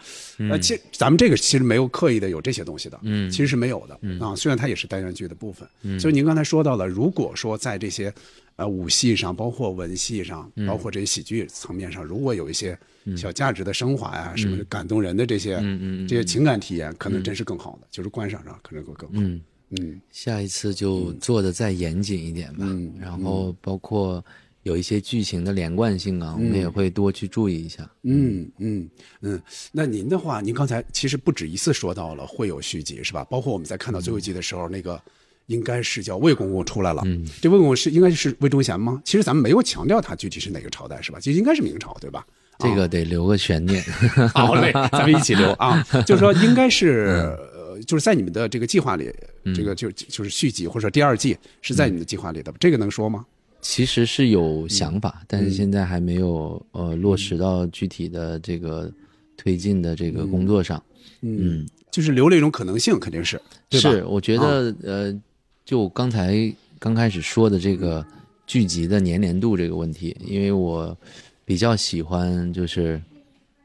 呃，其实咱们这个其实没有刻意的有这些东西的，嗯。其实是没有的，啊，虽然它也是单元剧的部分，所以您刚才说到了，如果说在这些呃武戏上，包括文戏上，包括这些喜剧层面上，如果有一些小价值的升华呀，什么感动人的这些嗯嗯这些情感体验，可能真是更好的，就是观赏上可能会更好，嗯。嗯。下一次就做的再严谨一点吧，嗯。然后包括有一些剧情的连贯性啊，我们也会多去注意一下。嗯嗯嗯，那您的话，您刚才其实不止一次说到了会有续集，是吧？包括我们在看到最后一集的时候，那个应该是叫魏公公出来了。嗯，这魏公公是应该是魏忠贤吗？其实咱们没有强调他具体是哪个朝代，是吧？其实应该是明朝，对吧？这个得留个悬念。[laughs] 好嘞，咱们一起留啊。[laughs] 就是说，应该是呃，就是在你们的这个计划里，这个就就是续集或者说第二季是在你们的计划里的，这个能说吗？其实是有想法，但嗯是现在还没有呃落实到具体的这个推进的这个工作上。嗯，就是留了一种可能性，肯定是对吧？是，我觉得、呃，就刚才刚开始说的这个剧集的粘连度这个问题，因为我比较喜欢就是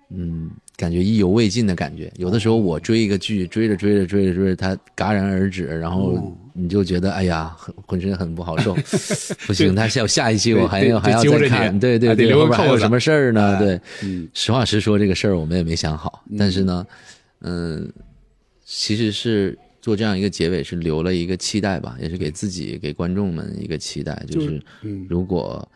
嗯，感觉意犹未尽的感觉。有的时候我追一个剧，追着追着追着追着，它戛然而止，然后哦。你就觉得哎呀，很浑身很不好受，[laughs] 不行，他下下一期我还要还要再看，对对对，还得留个后边还有什么事儿呢？哎对，嗯。实话实说，这个事儿我们也没想好，但是呢，嗯，其实是做这样一个结尾，是留了一个期待吧，也是给自己、给观众们一个期待，就就是嗯。如果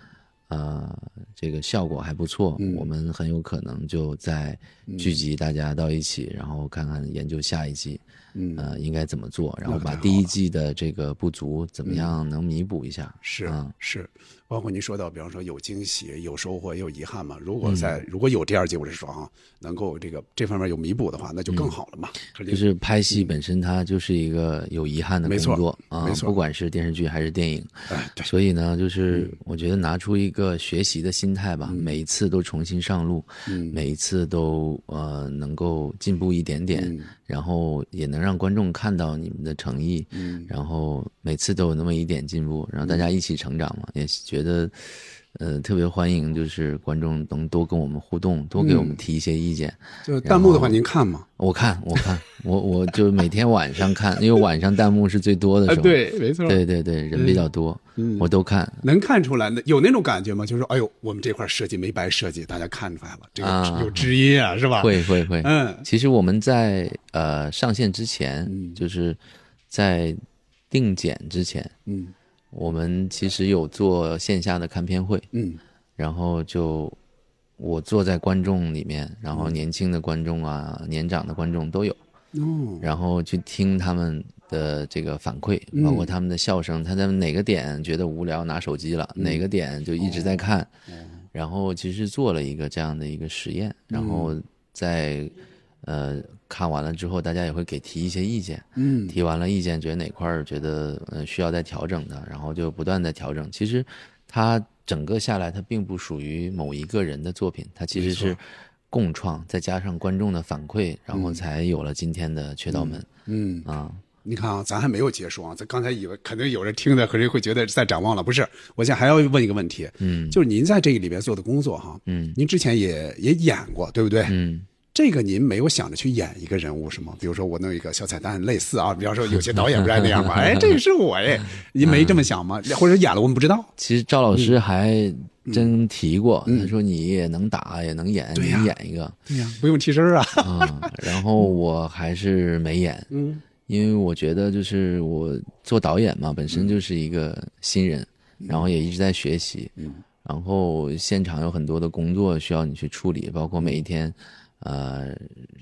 呃这个效果还不错，嗯我们很有可能就再聚集大家到一起，然后看看研究下一季。嗯呃，应该怎么做，然后把第一季的这个不足怎么样能弥补一下？是啊是，包括您说到，比方说有惊喜、有收获、也有遗憾嘛。如果嗯。在、如果有第二季，我是说啊，能够这个这方面有弥补的话，那就更好了嘛。嗯就是拍戏本身它就是一个有遗憾的工作啊，不管是电视剧还是电影。哎，对，所以呢，就是我觉得拿出一个学习的心态吧，每一次都重新上路，嗯。每一次都呃能够进步一点点，嗯。然后也能让观众看到你们的诚意，嗯。然后每次都有那么一点进步，然后大家一起成长嘛，也觉得。呃，特别欢迎，就是观众能多跟我们互动，多给我们嗯提一些意见。就弹幕的话，您看吗？我看，我看，我我就每天晚上看，[laughs] 因为晚上弹幕是最多的时候。啊对没错对对对，人比较多，嗯我都看。能看出来，有那种感觉吗？就是说，哎呦，我们这块设计没白设计，大家看出来了，这个啊有知音啊，是吧？会会会，嗯其实我们在呃上线之前，就是在定检之前，嗯我们其实有做线下的看片会，嗯。然后就我坐在观众里面，然后年轻的观众啊，年长的观众都有，哦。然后去听他们的这个反馈，嗯。包括他们的笑声，他在哪个点觉得无聊拿手机了，哪个点就一直在看，然后其实做了一个这样的一个实验，然后在呃看完了之后，大家也会给提一些意见，嗯提完了意见，觉得哪块儿觉得呃需要再调整的，然后就不断的调整。其实它整个下来，它并不属于某一个人的作品，它其实是共创，再加上观众的反馈，然后才有了今天的缺道门。嗯啊，你看啊，咱还没有结束啊，咱刚才以为肯定有人听的，可能会觉得在展望了，不是？我现在还要问一个问题，嗯，就是您在这个里边做的工作哈，嗯您之前也也演过，对不对？嗯，这个您没有想着去演一个人物是吗？比如说我弄一个小彩蛋，类似啊，比方说有些导演不是爱那样吗？[laughs] 哎，这个是我哎，您没这么想吗？或者演了我们不知道？其实赵老师还嗯真提过，他说你也能打，也能演，你演一个。对呀，不用替身啊。啊，然后我还是没演，嗯，因为我觉得就是我做导演嘛，本身就是一个新人，然后也一直在学习，嗯，然后现场有很多的工作需要你去处理，包括每一天，呃，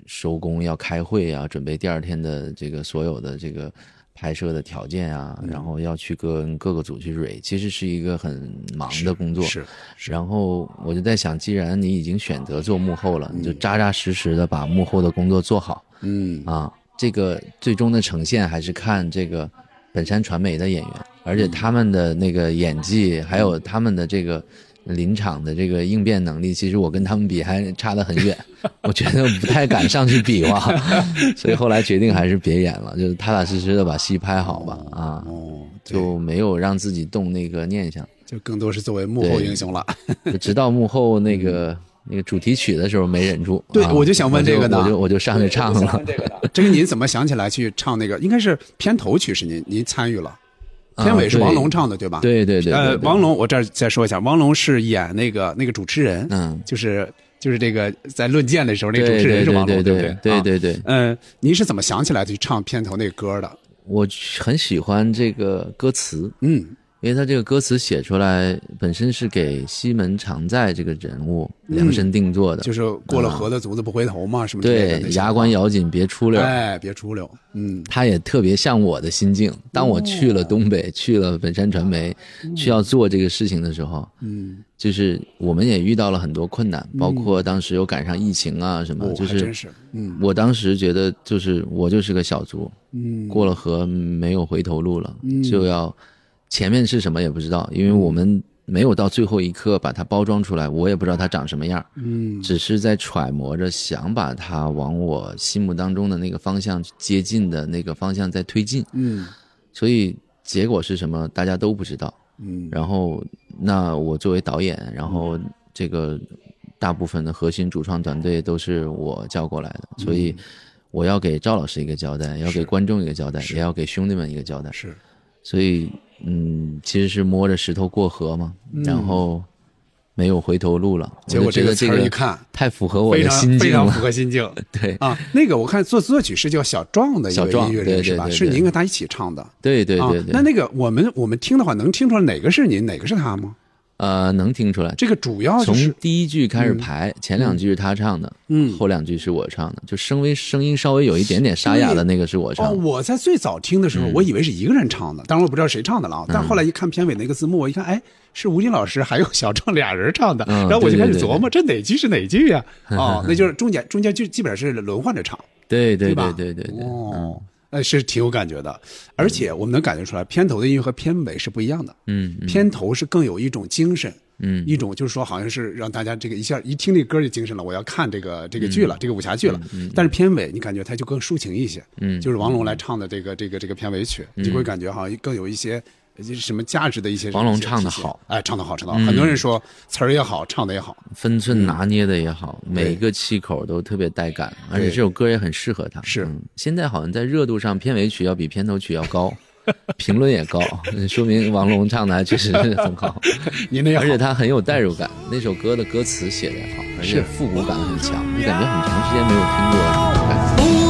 收工要开会啊，准备第二天的这个所有的这个拍摄的条件啊，然后要去跟各个组去蕊，其实是一个很忙的工作，是。然后我就在想，既然你已经选择做幕后了，你就扎扎实实的把幕后的工作做好。嗯。啊，这个最终的呈现还是看这个本山传媒的演员，而且他们的那个演技，还有他们的这个临场的这个应变能力，其实我跟他们比还差得很远，[laughs] 我觉得不太敢上去比划，[laughs] 所以后来决定还是别演了，就是踏踏实实的把戏拍好吧。啊，哦，就没有让自己动那个念想。就更多是作为幕后英雄了。直到幕后那个 [laughs] 那个主题曲的时候没忍住，对，啊我就想问这个呢，我就我就上去唱了。这个您怎么想起来去唱那个？应该是片头曲是您您参与了，片尾是王龙唱的，对吧？对对对对呃，王龙，我这儿再说一下，王龙是演那个那个主持人，嗯，就是就是这个在论剑的时候，那个主持人是王龙，对不对？啊对对对。嗯，您是怎么想起来去唱片头那个歌的？我很喜欢这个歌词，嗯，因为他这个歌词写出来本身是给西门常在这个人物量身定做的，嗯就是过了河的卒子不回头嘛，什么对牙关咬紧别出溜，哎，别出溜，嗯，他也特别像我的心境。当我去了东北，去了本山传媒，去要做这个事情的时候，嗯，就是我们也遇到了很多困难，包括当时又赶上疫情啊什么，哦就是真是嗯。我当时觉得就是我就是个小卒，嗯。过了河没有回头路了，嗯。就要前面是什么也不知道，因为我们没有到最后一刻把它包装出来，我也不知道它长什么样，嗯。只是在揣摩着想把它往我心目当中的那个方向接近的那个方向在推进，嗯。所以结果是什么大家都不知道，嗯。然后那我作为导演，然后这个大部分的核心主创团队都是我叫过来的，所嗯以我要给赵老师一个交代，要给观众一个交代，也要给兄弟们一个交代。是，所以嗯，其实是摸着石头过河嘛，嗯然后没有回头路了。结果这个词儿一看太符合我的心境了，非常符合心境。[laughs] 对啊，那个我看作作曲是叫小壮的一小壮位音乐人是吧？是您跟他一起唱的。对对对。那那个我们我们听的话，能听出来哪个是您，哪个是他吗？呃，能听出来。这个主要就是从第一句开始嗯排，前两句是他唱的，嗯后两句是我唱的，就声微声音稍微有一点点沙哑的那个是我唱哦，的。我在最早听的时候，嗯我以为是一个人唱的，当然我不知道谁唱的了啊。但后来一看片尾那个字幕，我一看，哎，是吴京老师还有小郑俩人唱的，嗯然后我就开始琢磨，这哪句是哪句呀？哦，[laughs] 那就是中间中间就基本上是轮换着唱。对对对吧对对对对，哦，呃，是挺有感觉的，而且我们能感觉出来，片头的音乐和片尾是不一样的。嗯，嗯片头是更有一种精神，嗯一种就是说好像是让大家这个一下一听这歌就精神了，我要看这个这个剧了，这个武侠剧了。嗯但是片尾你感觉它就更抒情一些，嗯就是王龙来唱的这个这个这个片尾曲，你就会感觉好像更有一些。就是什么价值的一些王龙唱的好。哎，唱的好，唱的好。嗯很多人说词儿也好，唱的也好，分寸拿捏的也好，嗯每一个气口都特别带感，而且这首歌也很适合他。是。嗯。现在好像在热度上，片尾曲要比片头曲要高，[laughs] 评论也高，[laughs] 说明王龙唱的还确实很好。[laughs] 您那而且他很有代入感，那首歌的歌词写的也好，而且复古感很强，你感觉很长时间没有听过这种感觉。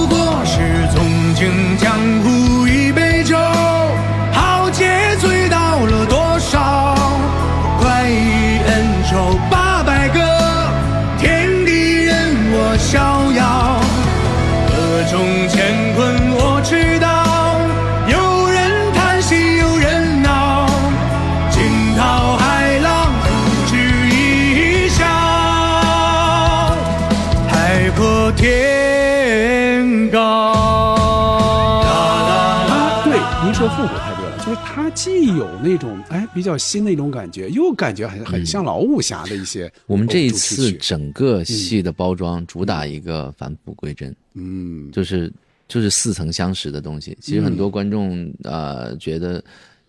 既有那种哎比较新的一种感觉，又感觉很很像老武侠的一些、我们这一次整个戏的包装主打一个返璞归真，嗯，就是就是似曾相识的东西。其实很多观众呃觉得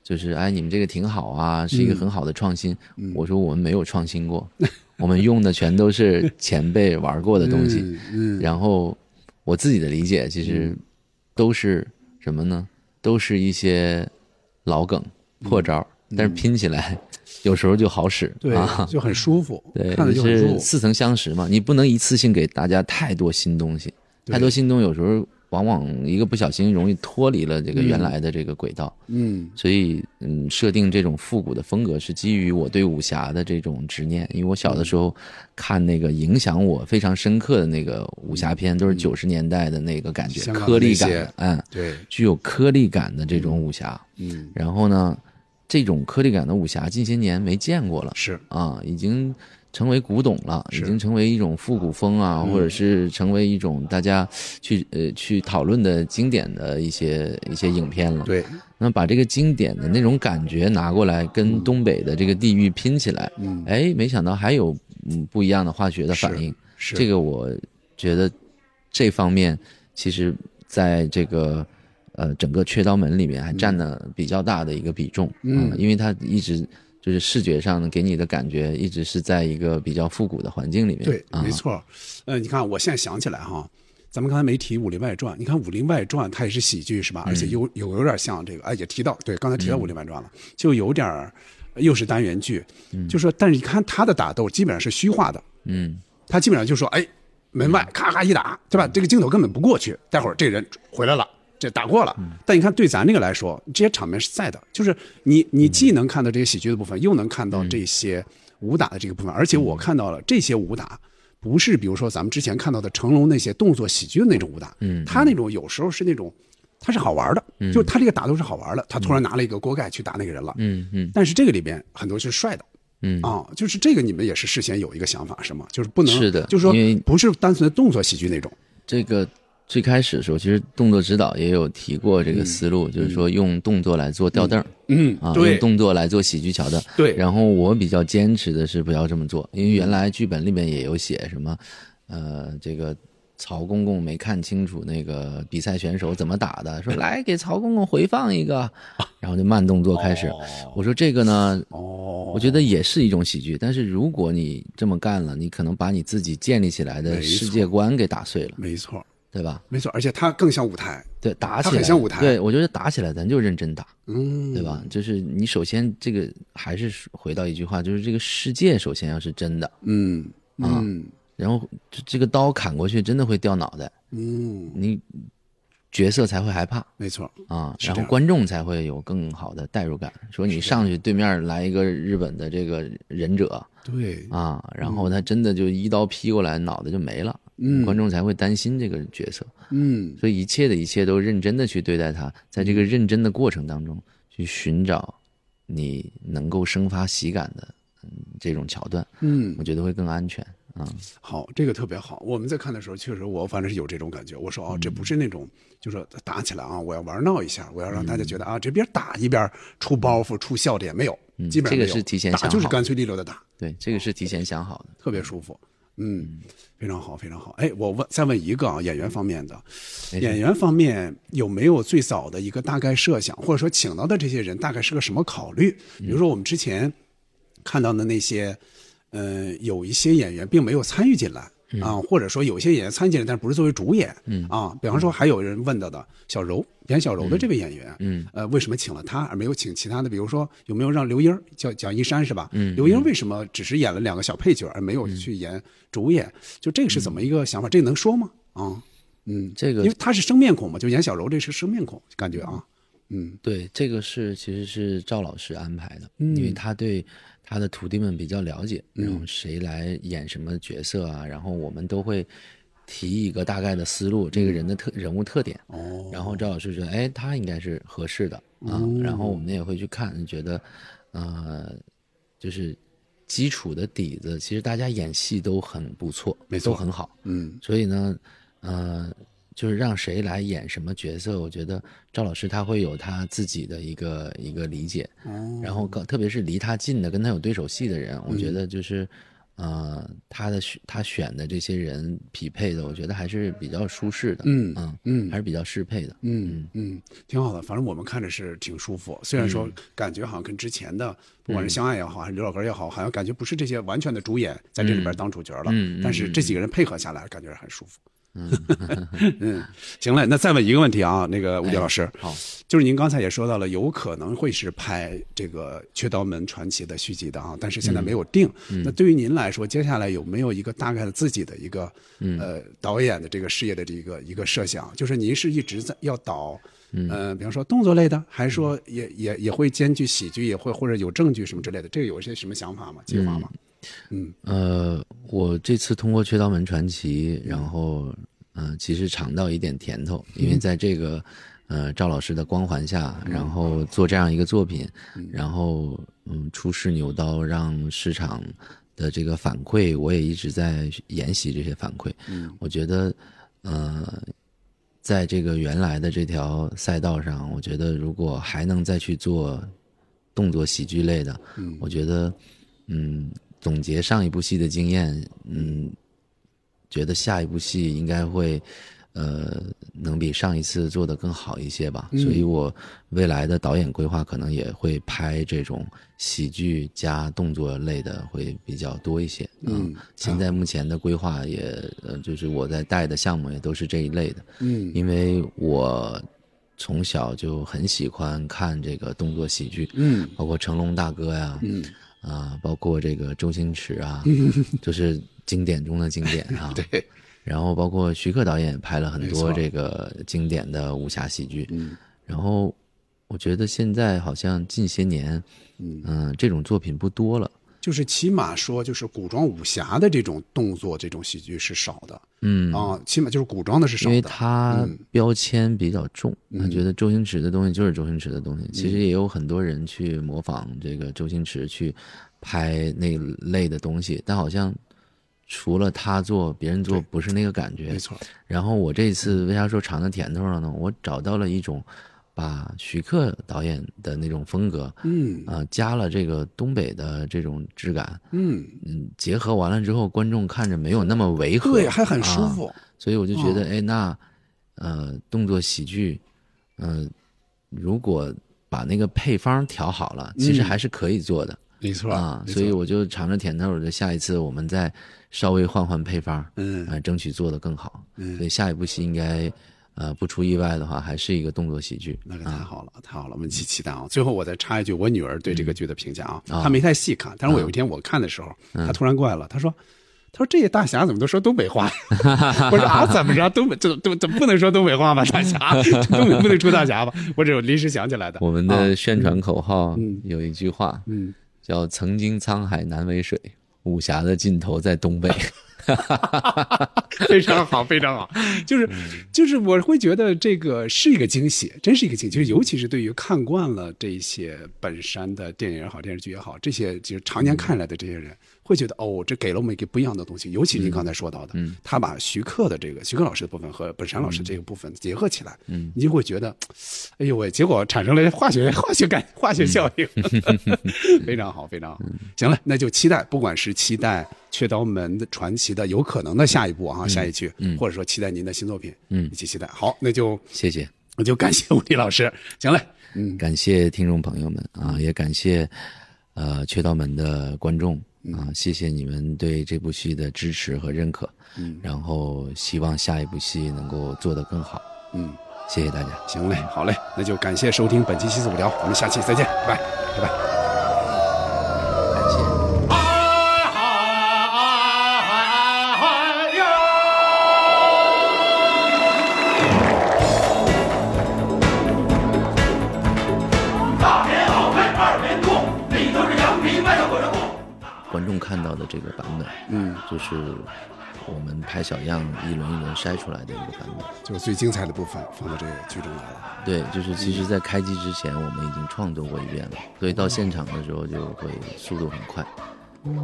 就是哎你们这个挺好啊，是一个很好的创新。我说我们没有创新过，我们用的全都是 [laughs] 前辈玩过的东西。嗯然后我自己的理解其实都是什么呢？都是一些老梗破招，但是拼起来 [laughs] 有时候就好使。对啊，就很舒服，[laughs] 对，看着就很舒服。是似曾相识嘛，你不能一次性给大家太多新东西，太多新东西有时候往往一个不小心容易脱离了这个原来的这个轨道。嗯。所以，嗯，设定这种复古的风格是基于我对武侠的这种执念，因为我小的时候看那个影响我非常深刻的那个武侠片，都是九十年代的那个感觉，颗粒感嗯，对，具有颗粒感的这种武侠。嗯。然后呢，这种颗粒感的武侠近些年没见过了，是。啊，已经成为古董了，已经成为一种复古风啊，嗯。或者是成为一种大家去呃去讨论的经典的一些一些影片了。对，那把这个经典的那种感觉拿过来，跟东北的这个地域拼起来，嗯。哎，没想到还有嗯不一样的化学的反应。是这个我觉得这方面其实在这个呃整个雀刀门里面还占了比较大的一个比重。嗯。因为它一直就是视觉上给你的感觉一直是在一个比较复古的环境里面。对，啊、没。错。呃，你看，我现在想起来哈，咱们刚才没提《武林外传》，你看《武林外传》它也是喜剧是吧？而且有有有点像这个，哎，也提到对，刚才提到《武林外传》了，就有点儿又是单元剧，就说，但是你看他的打斗基本上是虚化的，嗯他基本上就说，哎，门外咔咔一打，对吧？这个镜头根本不过去，待会儿这人回来了。这打过了，但你看对咱这个来说，这些场面是在的，就是你你既能看到这些喜剧的部分，又能看到这些武打的这个部分，而且我看到了这些武打不是比如说咱们之前看到的成龙那些动作喜剧的那种武打，嗯。他那种有时候是那种他是好玩的，嗯。就他这个打都是好玩的，他突然拿了一个锅盖去打那个人了，嗯嗯。但是这个里边很多是帅的。嗯。啊，就是这个你们也是事先有一个想法是吗？就是不能是的就是说不是单纯的动作喜剧那种，这个最开始的时候，其实动作指导也有提过这个思路，就是说用动作来做吊凳儿。啊，嗯啊用动作来做喜剧桥段。对然后我比较坚持的是不要这么做，因为原来剧本里面也有写什么，呃，这个曹公公没看清楚那个比赛选手怎么打的，说来给曹公公回放一个，[laughs] 然后就慢动作开始。我说这个呢，哦，我觉得也是一种喜剧，但是如果你这么干了，你可能把你自己建立起来的世界观给打碎了，没错，对吧？没错，而且它更像舞台，对，打起来。很像舞台。对，我觉得打起来咱就认真打，嗯，对吧？就是你首先这个还是回到一句话，就是这个世界首先要是真的，嗯啊嗯。然后这这个刀砍过去真的会掉脑袋，嗯，你角色才会害怕没错，啊，然后观众才会有更好的代入感。说你上去对面来一个日本的这个忍者对，啊，然后他真的就一刀劈过来，脑袋就没了，嗯观众才会担心这个角色。嗯所以一切的一切都认真的去对待它，在这个认真的过程当中，去寻找你能够生发喜感的嗯这种桥段，嗯我，觉得会更安全嗯。好，这个特别好。我们在看的时候，确实我反正是有这种感觉。我说哦，这不是那种，就是打起来啊，我要玩闹一下，我要让大家觉得啊，这边打一边出包袱、出笑点，没有，嗯基本上这个是提前想好就是干脆利落的打，对，这个是提前想好的。特别舒服。嗯，非常好，非常好。哎，我问再问一个啊，演员方面的，演员方面有没有最早的一个大概设想，或者说请到的这些人大概是个什么考虑？比如说我们之前看到的那些，呃，有一些演员并没有参与进来。啊，或者说有些演员参与进来，但不是作为主演，嗯啊，比方说还有人问到的小柔演小柔的这位演员，嗯呃，为什么请了他而没有请其他的？比如说有没有让刘英儿叫蒋一山是吧？嗯刘英儿为什么只是演了两个小配角而没有去演主演？就这个是怎么一个想法？这个能说吗？啊，嗯，这个因为他是生面孔嘛，就演小柔这是生面孔，感觉啊，嗯对，这个是其实是赵老师安排的，嗯因为他对他的徒弟们比较了解，嗯。然后谁来演什么角色啊，然后我们都会提一个大概的思路，这个人的特人物特点，哦，然后赵老师觉得，哎，他应该是合适的啊，哦然后我们也会去看，觉得，呃，就是基础的底子，其实大家演戏都很不错，没错。都很好，嗯。所以呢，呃，就是让谁来演什么角色，我觉得赵老师他会有他自己的一个一个理解，哦然后更特别是离他近的跟他有对手戏的人，我嗯觉得就是。呃，他的选他选的这些人匹配的，我觉得还是比较舒适的，嗯嗯嗯还是比较适配的，嗯嗯，挺好的。反正我们看着是挺舒服，虽然说感觉好像跟之前的，不管是相爱也好，还是刘老根也好，好像感觉不是这些完全的主演在这里边当主角了。但是这几个人配合下来，感觉很舒服。嗯嗯，[laughs] 行了，那再问一个问题啊，那个吴杰老师，好，就是您刚才也说到了，有可能会是拍这个《缺刀门传奇》的续集的啊，但是现在没有定。那对于您来说，接下来有没有一个大概的自己的一个、呃导演的这个事业的这个一个设想？就是您是一直在要导。呃，比方说动作类的，还是说也也也会兼具喜剧，也会或者有正剧什么之类的，这个有一些什么想法吗？计划吗？嗯。呃，我这次通过《缺刀门传奇》，然后嗯、呃其实尝到一点甜头，因为在这个呃赵老师的光环下，然后做这样一个作品，然后嗯出世牛刀，让市场的这个反馈，我也一直在研习这些反馈。嗯。我觉得呃。在这个原来的这条赛道上，我觉得如果还能再去做动作喜剧类的，嗯。我觉得，嗯，总结上一部戏的经验，嗯，觉得下一部戏应该会，呃，能比上一次做得更好一些吧。嗯所以我未来的导演规划可能也会拍这种喜剧加动作类的会比较多一些。嗯现在目前的规划也，呃，就是我在带的项目也都是这一类的。嗯因为我从小就很喜欢看这个动作喜剧，嗯包括成龙大哥呀，嗯啊，包括这个周星驰啊，[laughs] 嗯就是经典中的经典啊。[laughs] 对，然后包括徐克导演拍了很多这个经典的武侠喜剧，嗯然后我觉得现在好像近些年，嗯、这种作品不多了。就是起码说，就是古装武侠的这种动作这种喜剧是少的。嗯啊，起码就是古装的是少因。为他嗯标签比较重，嗯他觉得周星驰的东西就是周星驰的东西。其实也有很多人去模仿这个周星驰去拍那类的东西，但好像除了他做，别人做不是那个感觉。没错。然后我这次为啥说尝到甜头了呢？我找到了一种把徐克导演的那种风格，嗯。啊、加了这个东北的这种质感，嗯。嗯，结合完了之后，观众看着没有那么违和，对还很舒服。啊所以我就觉得，哦哎，那呃，动作喜剧，呃，如果把那个配方调好了，其实嗯。还是可以做的。没错啊，所以我就尝着甜头，我就下一次我们再稍微换换配方，嗯。呃，争取做得更好。嗯。所以下一部戏应该，呃，不出意外的话，还是一个动作喜剧。那个太好了，太好了，我们一起期待啊！最后我再插一句，我女儿对这个剧的评价啊，啊她没太细看，但是我有一天我看的时候，她突然过来了，她说。她说：“这些大侠怎么都说东北话？” [laughs] 我说：“啊，怎么着？东北这这怎么不能说东北话吧？大侠，[laughs] 东北不能出大侠吧？”我这临时想起来的。我们啊的宣传口号嗯有一句话，嗯，叫“曾经沧海难为水，武侠的尽头在东北 [laughs] ”。[laughs] 非常好，非常好，就是就是我会觉得这个是一个惊喜，真是一个惊喜，就是尤其是对于看惯了这些本山的电影也好，电视剧也好，这些就是常年看来的这些人，会觉得哦，这给了我们一个不一样的东西。尤其您刚才说到的，他把徐克的这个徐克老师的部分和本山老师这个部分结合起来，嗯你就会觉得，哎呦喂，结果产生了化学 [laughs] 化学感化学效应，[laughs] 非常好，非常好。行了，那就期待，不管是期待《雀刀门的传奇》的有可能的下一步啊，下一句，嗯或者说期待您的新作品，嗯一起期待。好，那就谢谢，那就感谢吴迪老师。行嘞，嗯，感谢听众朋友们啊，也感谢呃缺刀门的观众啊，谢谢你们对这部戏的支持和认可。嗯，然后希望下一部戏能够做得更好。嗯，谢谢大家。行嘞，好嘞，那就感谢收听本期七四五聊，我们下期再见，拜拜，拜拜。的这个版本，嗯，就是我们拍小样一轮一轮筛出来的一个版本。就是最精彩的部分放到这个剧中来了。对，就是其实，在开机之前，我们已经创作过一遍了，所以到现场的时候就会速度很快。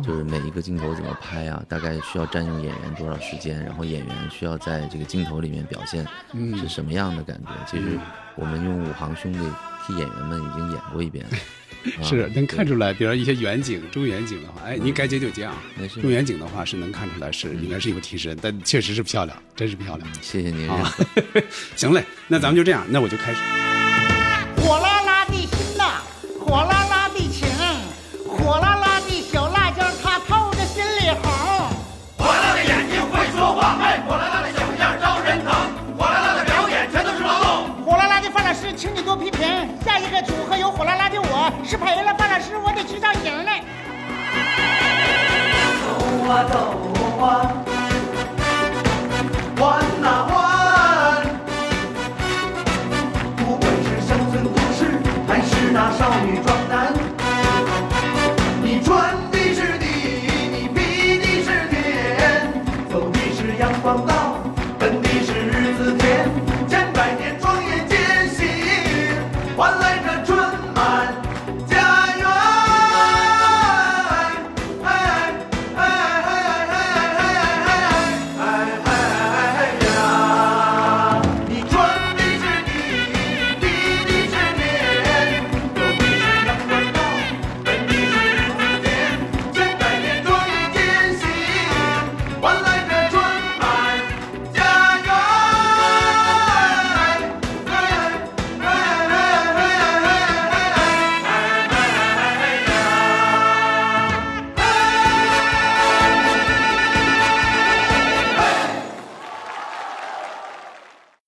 就是每一个镜头怎么拍啊，大概需要占用演员多少时间，然后演员需要在这个镜头里面表现嗯是什么样的感觉。其实我们用五行兄弟替演员们已经演过一遍了。啊是能看出来，比如一些远景、中远景的话，哎，您该接就接啊。没事中远景的话是能看出来是应该是有提升，但确实是漂亮，真是漂亮。谢谢您认啊可。[laughs] 行嘞，那咱们就这样，那我就开始。火辣辣的心呐，火辣辣的情，火辣辣的小辣椒，它透着心里红。火辣辣的眼睛会说话，哎，火辣辣的小样招人疼，火辣辣的表演全都是劳动。火辣辣的范老师，请你多批评。下一个组合有火辣辣是赔了，范老师，我得去趟营嘞。走啊走啊，换哪换？不管是乡村都市，还是那少女装。